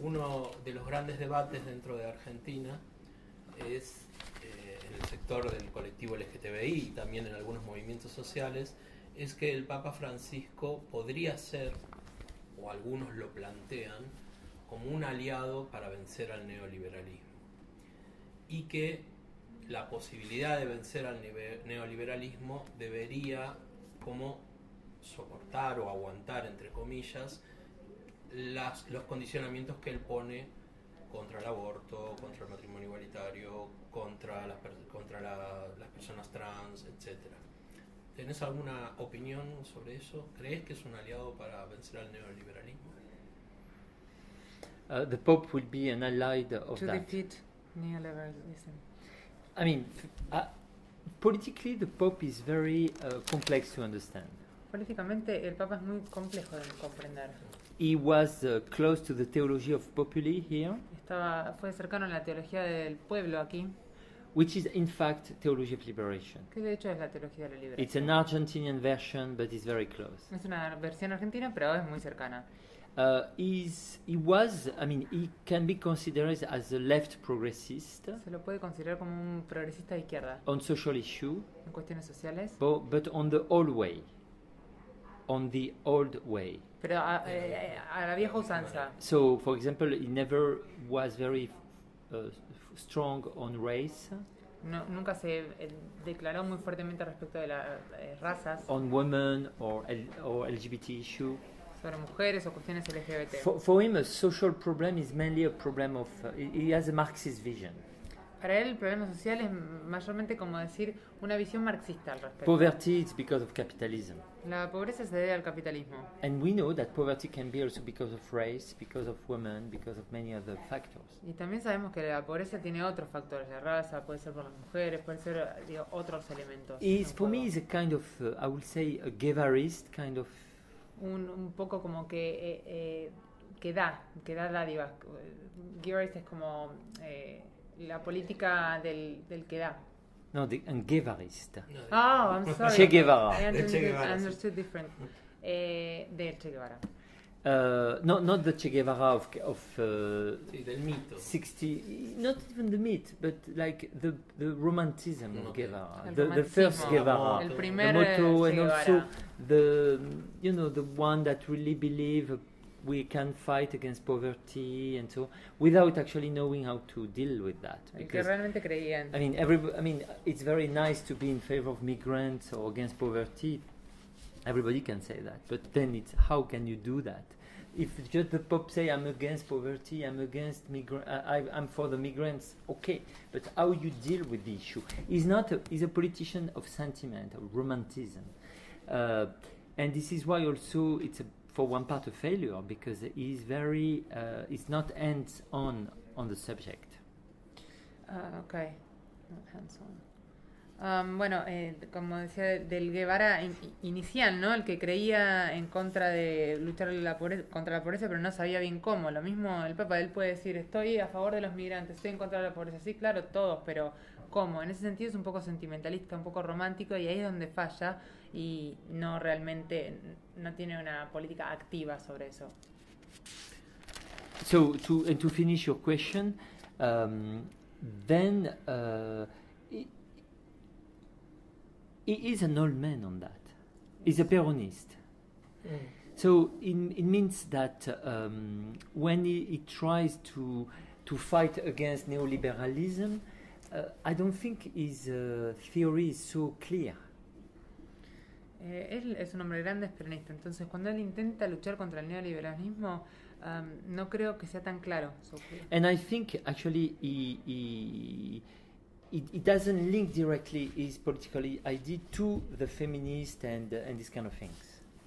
uno de los grandes debates dentro de Argentina es eh, en el sector del colectivo LGTBI y también en algunos movimientos sociales, es que el Papa Francisco podría ser, o algunos lo plantean, como un aliado para vencer al neoliberalismo. Y que la posibilidad de vencer al neoliberalismo debería como soportar o aguantar, entre comillas, las, los condicionamientos que él pone contra el aborto, contra el matrimonio igualitario, contra las, contra la- las personas trans, etcétera. ¿Tenés alguna opinión sobre eso? ¿Crees que es un aliado para vencer al neoliberalismo? Uh, the Pope will be an allied of To that. defeat neoliberalism. I mean, uh, politically, the Pope is very uh, complex to understand. Políticamente, el Papa es muy complejo de comprender. He was uh, close to the theology of populi here, Estaba, fue cercano a la teología del pueblo aquí, which is in fact theology of liberation. que de hecho es la teología de la liberación. It's an Argentinian version, but it's very close. Es una versión argentina, pero es muy cercana. Uh, he's, he was, I mean, he can be considered as a left progressist Se lo puede considerar como un progresista de izquierda on social issue, en cuestiones sociales, but, but on the old way. On the old way. pero a, eh, a la vieja usanza. So, for example, he never was very uh, strong on race, No- nunca se eh, declaró muy fuertemente respecto de las eh, razas, on women or, L- or LGBT issue. sobre mujeres o cuestiones LGBT. For, for him, a social problem is mainly a problem of. Uh, he he has a Marxist vision. Para él el problema social es mayormente como decir una visión marxista al respecto. Poverty is because of capitalism. La pobreza se debe al capitalismo. And we know that poverty can be also because of race, because of women, because of many other factors. Y también sabemos que la pobreza tiene otros factores, la raza, puede ser por las mujeres, puede ser digo, otros elementos. Is for me is a kind of uh, I will say a Guevarist kind of un, un poco como que, eh, eh, que da, que da dádivas. Gearist es como eh, la política del, del que da. no the un Guevarist. Oh, I'm sorry. Che Guevara. I Del Che understood, Guevara, understood different. Eh, del Che Guevara. Uh, not not the Che Guevara of of uh, Sí, del mito. 60 not even the myth but like the the romanticism of Okay. Guevara the, the first romanticismo, Guevara El The primer the motto and also the you know the one that really believe we can fight against poverty and so without actually knowing how to deal with that because. I mean every I mean it's very nice to be in favor of migrants or against poverty everybody can say that but then it's how can you do that if just the Pope say I'm against poverty, I'm against migrant, I, I'm for the migrants, okay, but how you deal with the issue? He's not. A, he's a politician of sentiment, of romanticism, uh, and this is why also it's a, for one part a failure because he's very. Uh, not hands on on the subject. Ah, ok. Not hands-on. Um, bueno, eh, como decía, de- del Guevara in- inicial, ¿no? El que creía en contra de luchar la pobre- contra la pobreza, pero no sabía bien cómo. Lo mismo el Papa, él puede decir, estoy a favor de los migrantes, estoy en contra de la pobreza. Sí, claro, todos, pero ¿cómo? En ese sentido es un poco sentimentalista, un poco romántico, y ahí es donde falla y no realmente, no tiene una política activa sobre eso. So to and to finish your question, um, then uh, he, he is an old man on that. He's a Peronist. So it, it means that um, when he, he tries to to fight against neoliberalism, uh, I don't think his uh, theory is so clear. Eh, él es un hombre grande, es peronista. Entonces, cuando él intenta luchar contra el neoliberalismo, um, no creo que sea tan claro. And I think actually he, he, it, it doesn't link directly his political idea to the feminist and, uh, and these kind of things.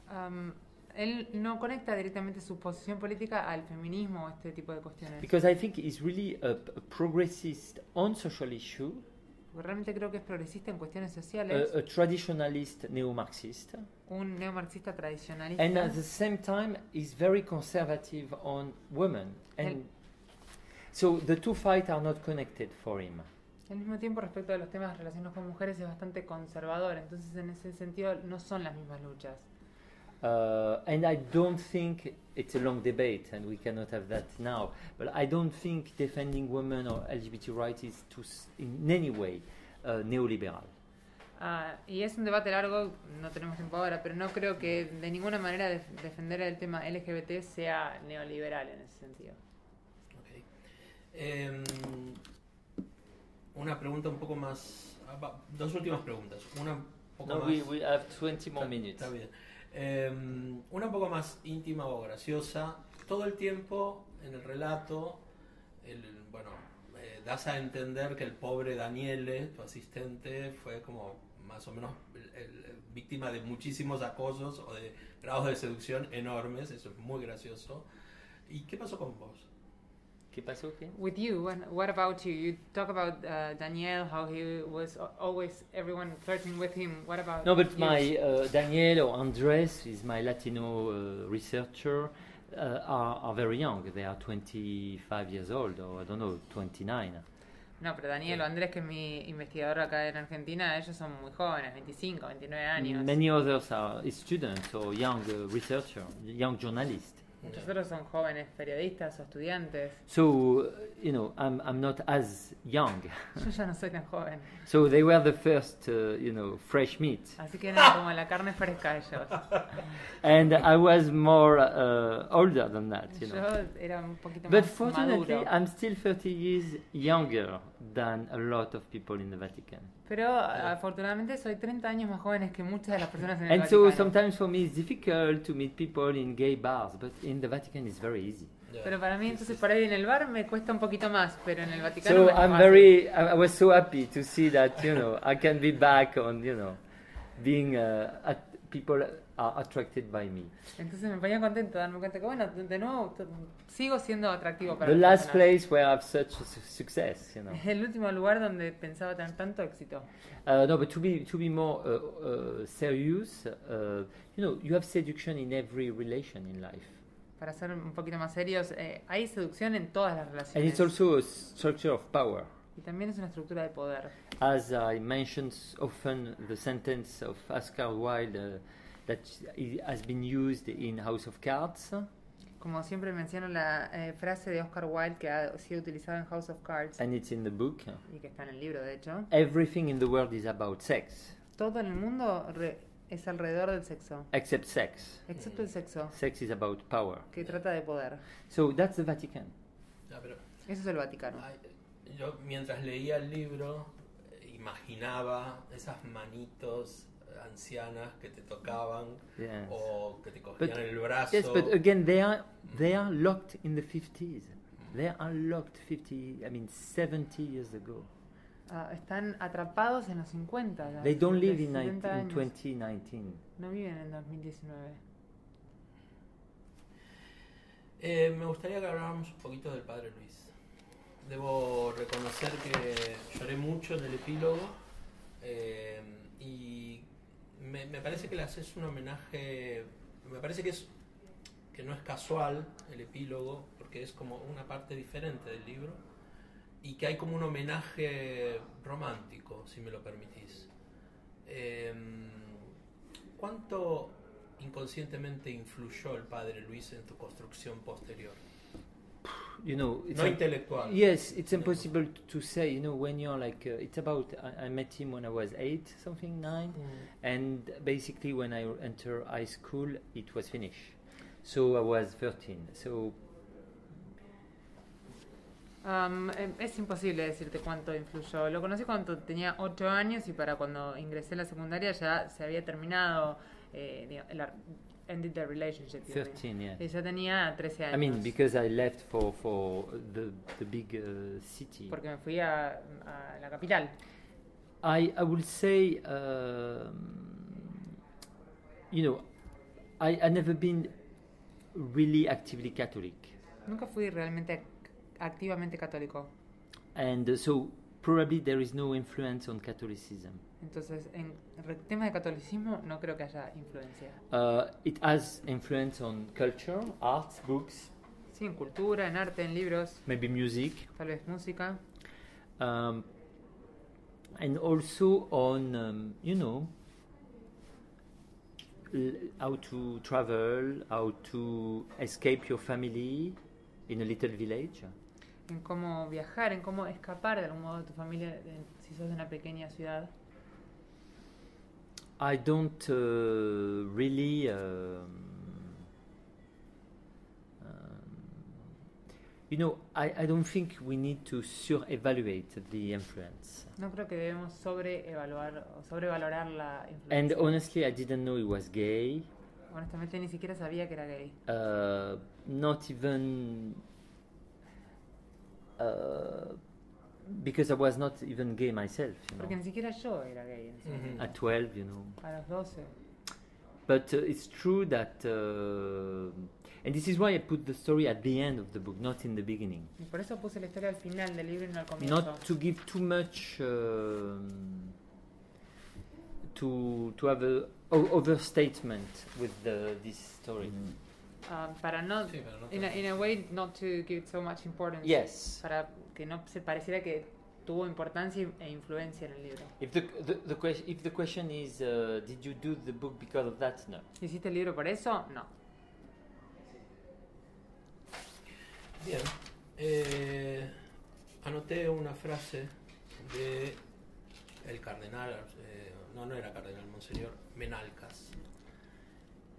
Um, él no conecta directamente su posición política al feminismo o este tipo de cuestiones. Because I think he's really a, a progressist on social issue, Porque realmente creo que es progresista en cuestiones sociales, a, a traditionalist neo-Marxist, un neomarxista tradicionalista. and at the same time he's very conservative on women. And so the two fights are not connected for him. Al mismo tiempo, respecto a los temas relacionados con mujeres, es bastante conservador. Entonces, en ese sentido, no son las mismas luchas. Uh, and I don't think it's a long debate, and we cannot have that now. But I don't think defending women or LGBT rights is to s- in any way uh, neoliberal. Ah, y es un debate largo, no tenemos tiempo ahora, pero no creo que de ninguna manera def- defender el tema LGBT sea neoliberal en ese sentido. Ok. Em, una pregunta un poco más. ah, Dos últimas preguntas. Una un poco No, más. we, we have 20 more Está- minutes. Está bien. Em, una un poco más íntima o graciosa. Todo el tiempo en el relato, el, bueno, eh, das a entender que el pobre Daniele, tu asistente, fue como más o menos víctima de muchísimos acosos o de grados de seducción enormes. Eso es muy gracioso. ¿Y qué pasó con vos? ¿Qué pasó? ¿Qué? With you, what, what about you? You talk about uh, Daniel, how he was always everyone flirting with him. What about No, but you? my uh, Daniel or Andres is my Latino uh, researcher. Uh, are, are very young. They are 25 years old, or I don't know, 29. No, pero Daniel o Andrés, que es mi investigador acá en Argentina, ellos son muy jóvenes, 25, 29 años. Many others are students or young uh, researcher, young journalists. Muchos otros son jóvenes periodistas o estudiantes. So, you know, I'm, I'm not as young. Yo ya no soy tan joven. so they were the first, uh, you know, fresh meat. Así que eran como la carne fresca ellos. And I was more uh, older than that, you know. Yo era un poquito But más fortunately, maduro. I'm still 30 years younger than a lot of people in the Vatican. Pero afortunadamente soy 30 años más jóvenes que muchas de las personas en el And so sometimes for me it's difficult to meet people in gay bars, but in the Vatican it's very easy. Pero para mí entonces por ahí en el bar me cuesta un poquito más, pero en el Vaticano So me es I'm fácil. very, I, I was so happy to see that you know I can be back on you know being uh, at, people are attracted by me. Entonces me ponía contento darme cuenta que bueno, de nuevo sigo siendo atractivo para The las last place where I have such success, you know. El último lugar donde pensaba tener tanto éxito. Uh, no, but to be to be more uh, uh, serious, uh, you know, you have seduction in every relation in life, Para ser un poquito más serios, eh, hay seducción en todas las and relaciones. it's also a structure of power. Y también es una estructura de poder. As I mentioned often, the sentence of Oscar Wilde uh, that i- has been used in House of Cards. Como siempre menciono la eh, frase de Oscar Wilde que ha sido utilizada en House of Cards and it's in the book. y que está en el libro, de hecho. Everything in the world is about sex, Todo en el mundo re- es alrededor del sexo, except sex. excepto el sexo, Sex is about power. que trata de poder. So that's the Vatican. Pero Eso es el Vaticano. Ay, Yo mientras leía el libro imaginaba esas manitos ancianas que te tocaban Yes. o que te cogían But- el brazo. Yes, but again, they are they are locked in the 50s. They are locked 50, I mean 70 years ago. Ah, están atrapados en los 50. ya, They don't live in, 70 19, in años. 2019. No viven en 2019. Eh, me gustaría que habláramos un poquito del padre Luis. Debo reconocer que lloré mucho en el epílogo eh, y me, me parece que le haces un homenaje, me parece que es que no es casual el epílogo porque es como una parte diferente del libro y que hay como un homenaje romántico, si me lo permitís. Eh, ¿Cuánto inconscientemente influyó el padre Luis en tu construcción posterior? You know, it's No a- intelectual. Yes, it's impossible to say. You know, when you're like, uh, it's about. I, I met him when I was eight, something nine, and basically when I enter high school, it was finished. So I was 13. So Am, em, es imposible decirte cuánto influyó. Lo conocí cuando tenía 8 años y para cuando ingresé a la secundaria ya se había terminado eh, diga- el ar- ended the relationship. you mean. 13, yeah. Y tenía 13 años. I mean, because I left for for the the big uh, city. porque me fui a, a la capital. I I will say, um, you know, I I never been really actively Catholic, Nunca fui realmente activamente católico. and uh, so probably there is no influence on Catholicism. Entonces, en re- temas de catolicismo no creo que haya influencia. Uh, it has influence on culture, arts, books, Sí, en cultura, en arte, en libros, maybe music, tal vez música. um, and also on um, you know how to travel, how to escape your family in a little village. En cómo viajar, en cómo escapar de algún modo de tu familia si sos de una pequeña ciudad. I don't uh, really. Um, um, you know, I, I don't think we need to sur-evaluate the influence. No creo que debemos sobreevaluar o sobrevalorar la And honestly, I didn't know he was gay. Honestamente ni siquiera sabía que era gay. Uh, not even uh, because I was not even gay myself. You Porque know, ni siquiera yo era gay en ese momento. at 12, you know. A los 12. But uh, it's true that, uh, and this is why I put the story at the end of the book, not in the beginning. Y por eso puse la historia al final del libro y no al comienzo. Not to give too much, um, to to have a o- overstatement with the, this story. Ah, para no, Sí, pero no in, a, in a way, not to give so much importance. Yes. Para que no se pareciera que tuvo importancia e influencia en el libro. If the the, the question if the question is, uh, did you do the book because of that? No. ¿Hiciste el libro por eso? No. Bien. Eh, anoté una frase de el cardenal, eh, no, no era cardenal, monseñor Menalcas.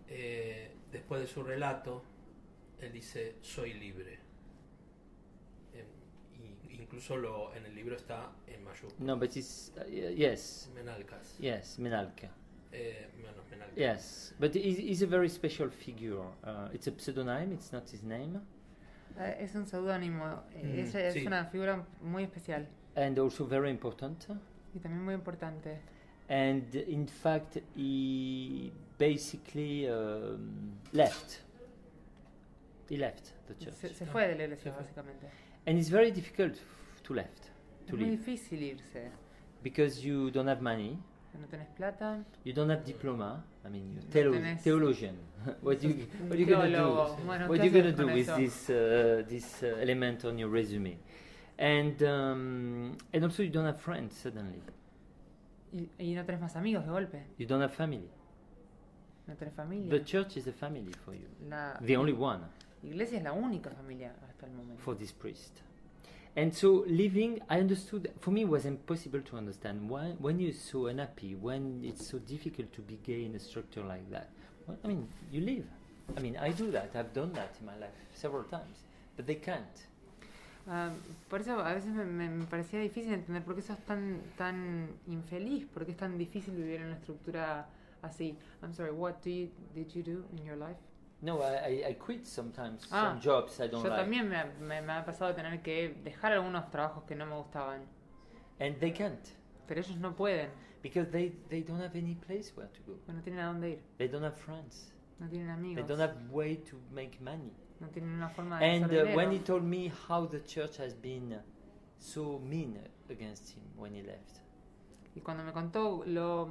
Eh, después de su relato, él dice, soy libre. En- y incluso lo, en el libro está en mayúsculas. No, but it's uh, yes, Menalcas. yes, Minalka. Eh, bueno. Yes, but he's, he's a very special figure. Uh, it's a pseudonym. It's not his name. Eh, Es un seudónimo. eh, Mm, Ella es sí. una figura muy especial and also very important. y también muy importante. And in fact, he basically um, left. He left the church. Se, se fue de la iglesia, básicamente. And it's very difficult to left, Es to muy leave, difícil irse. because you don't have money, No tenés plata. you don't have diploma. I mean, you're No theolo- tenés- theologian. what you what you gonna do? Bueno, what ¿qué you gonna do con with eso? this uh, this uh, element on your resume? And um, and also you don't have friends suddenly. Y, y no tenés más amigos de golpe. You don't have family. Tenés familia. The church is a family for you. La The only one. iglesia es la única familia hasta el momento. for this priest. And so living, I understood. For me, it was impossible to understand why, when you're so unhappy, when it's so difficult to be gay in a structure like that. Well, I mean, you live. I mean, I do that. I've done that in my life several times, but they can't. Ah, por eso a veces me, me- me parecía difícil entender por qué sos tan, tan infeliz, por qué es tan difícil vivir en una estructura así. I'm sorry, what do you, did you do in your life? No, I, I, quit sometimes Ah, some jobs I don't Yo like, también me, me, me ha pasado tener que dejar algunos trabajos que no me gustaban, and they can't pero ellos no pueden, because they, they don't have any place where to go. no tienen a dónde ir, They don't have friends. no tienen They don't have way to make money. no tienen una forma de And uh, when he told me how the church has been so mean against him when he left, Y cuando me contó lo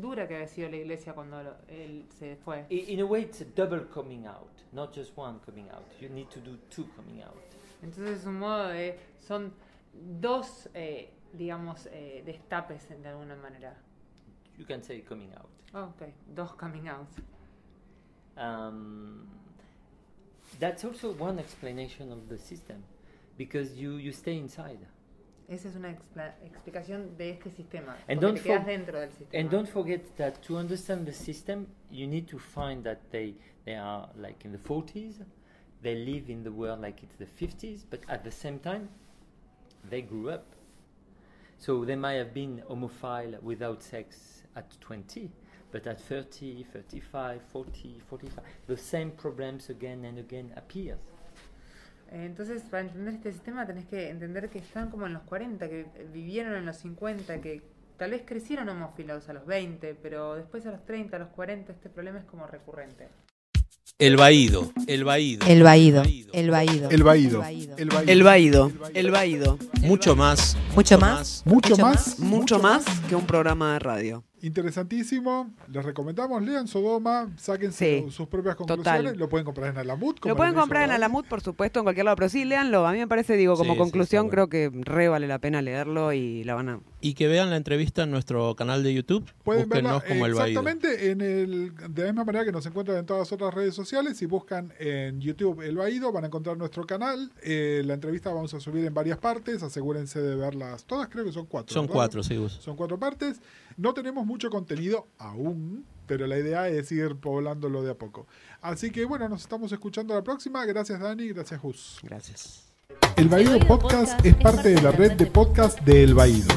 dura que había sido la iglesia cuando lo- él se fue, in a way it's a double coming out, not just one coming out. You need to do two coming out. entonces es un modo de, son dos, eh, digamos, eh, destapes de alguna manera. You can say coming out. Oh, ok, dos coming outs. Um, that's also one explanation of the system, because you, you stay inside. Esa es una expla- explicación de este sistema. And don't, te dentro del sistema. and don't forget that to understand the system, you need to find that they, they are like in the 40s, they live in the world like it's the 50s, but at the same time, they grew up. So they might have been homophile without sex at 20, but at 30, 35, 40, 45, the same problems again and again appear. Entonces, para entender este sistema tenés que entender que están como en los 40, que vivieron en los 50, que tal vez crecieron homófilos a los 20, pero después a los 30, a los 40, este problema es como recurrente. El vaído, el vaído. El vaído, el vaído. El vaído. El El vaído. El vaído, el vaído. Mucho más. Mucho más. Mucho más. Mucho más que un programa de radio. Interesantísimo. Les recomendamos, lean Sodoma, sáquense Sí, sus propias conclusiones. total. Lo pueden comprar en Alamut. como Lo pueden comprar en. Alamut, por supuesto, en cualquier lado, pero sí, léanlo. A mí me parece, digo, como Sí, conclusión, creo que re vale la pena leerlo y la van a... Y que vean la entrevista en nuestro canal de YouTube. Pueden verla como el exactamente en el, de la misma manera que nos encuentran en todas las otras redes sociales. Si buscan en YouTube El Baído, van a encontrar nuestro canal. Eh, la entrevista vamos a subir en varias partes. Asegúrense de verlas todas. Creo que son cuatro. Son ¿verdad? cuatro, sí, Gus. Son cuatro partes. No tenemos mucho contenido aún, pero la idea es ir poblándolo de a poco. Así que bueno, nos estamos escuchando la próxima. Gracias Dani, gracias Gus. Gracias. El Baído Podcast es parte de la red de podcast de El Baído.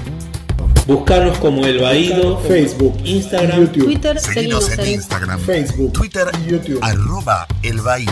Buscarnos como El Vaído, Facebook, Instagram, YouTube, Twitter, Seguinos en en Instagram, Facebook, Twitter, YouTube. arroba El Baído.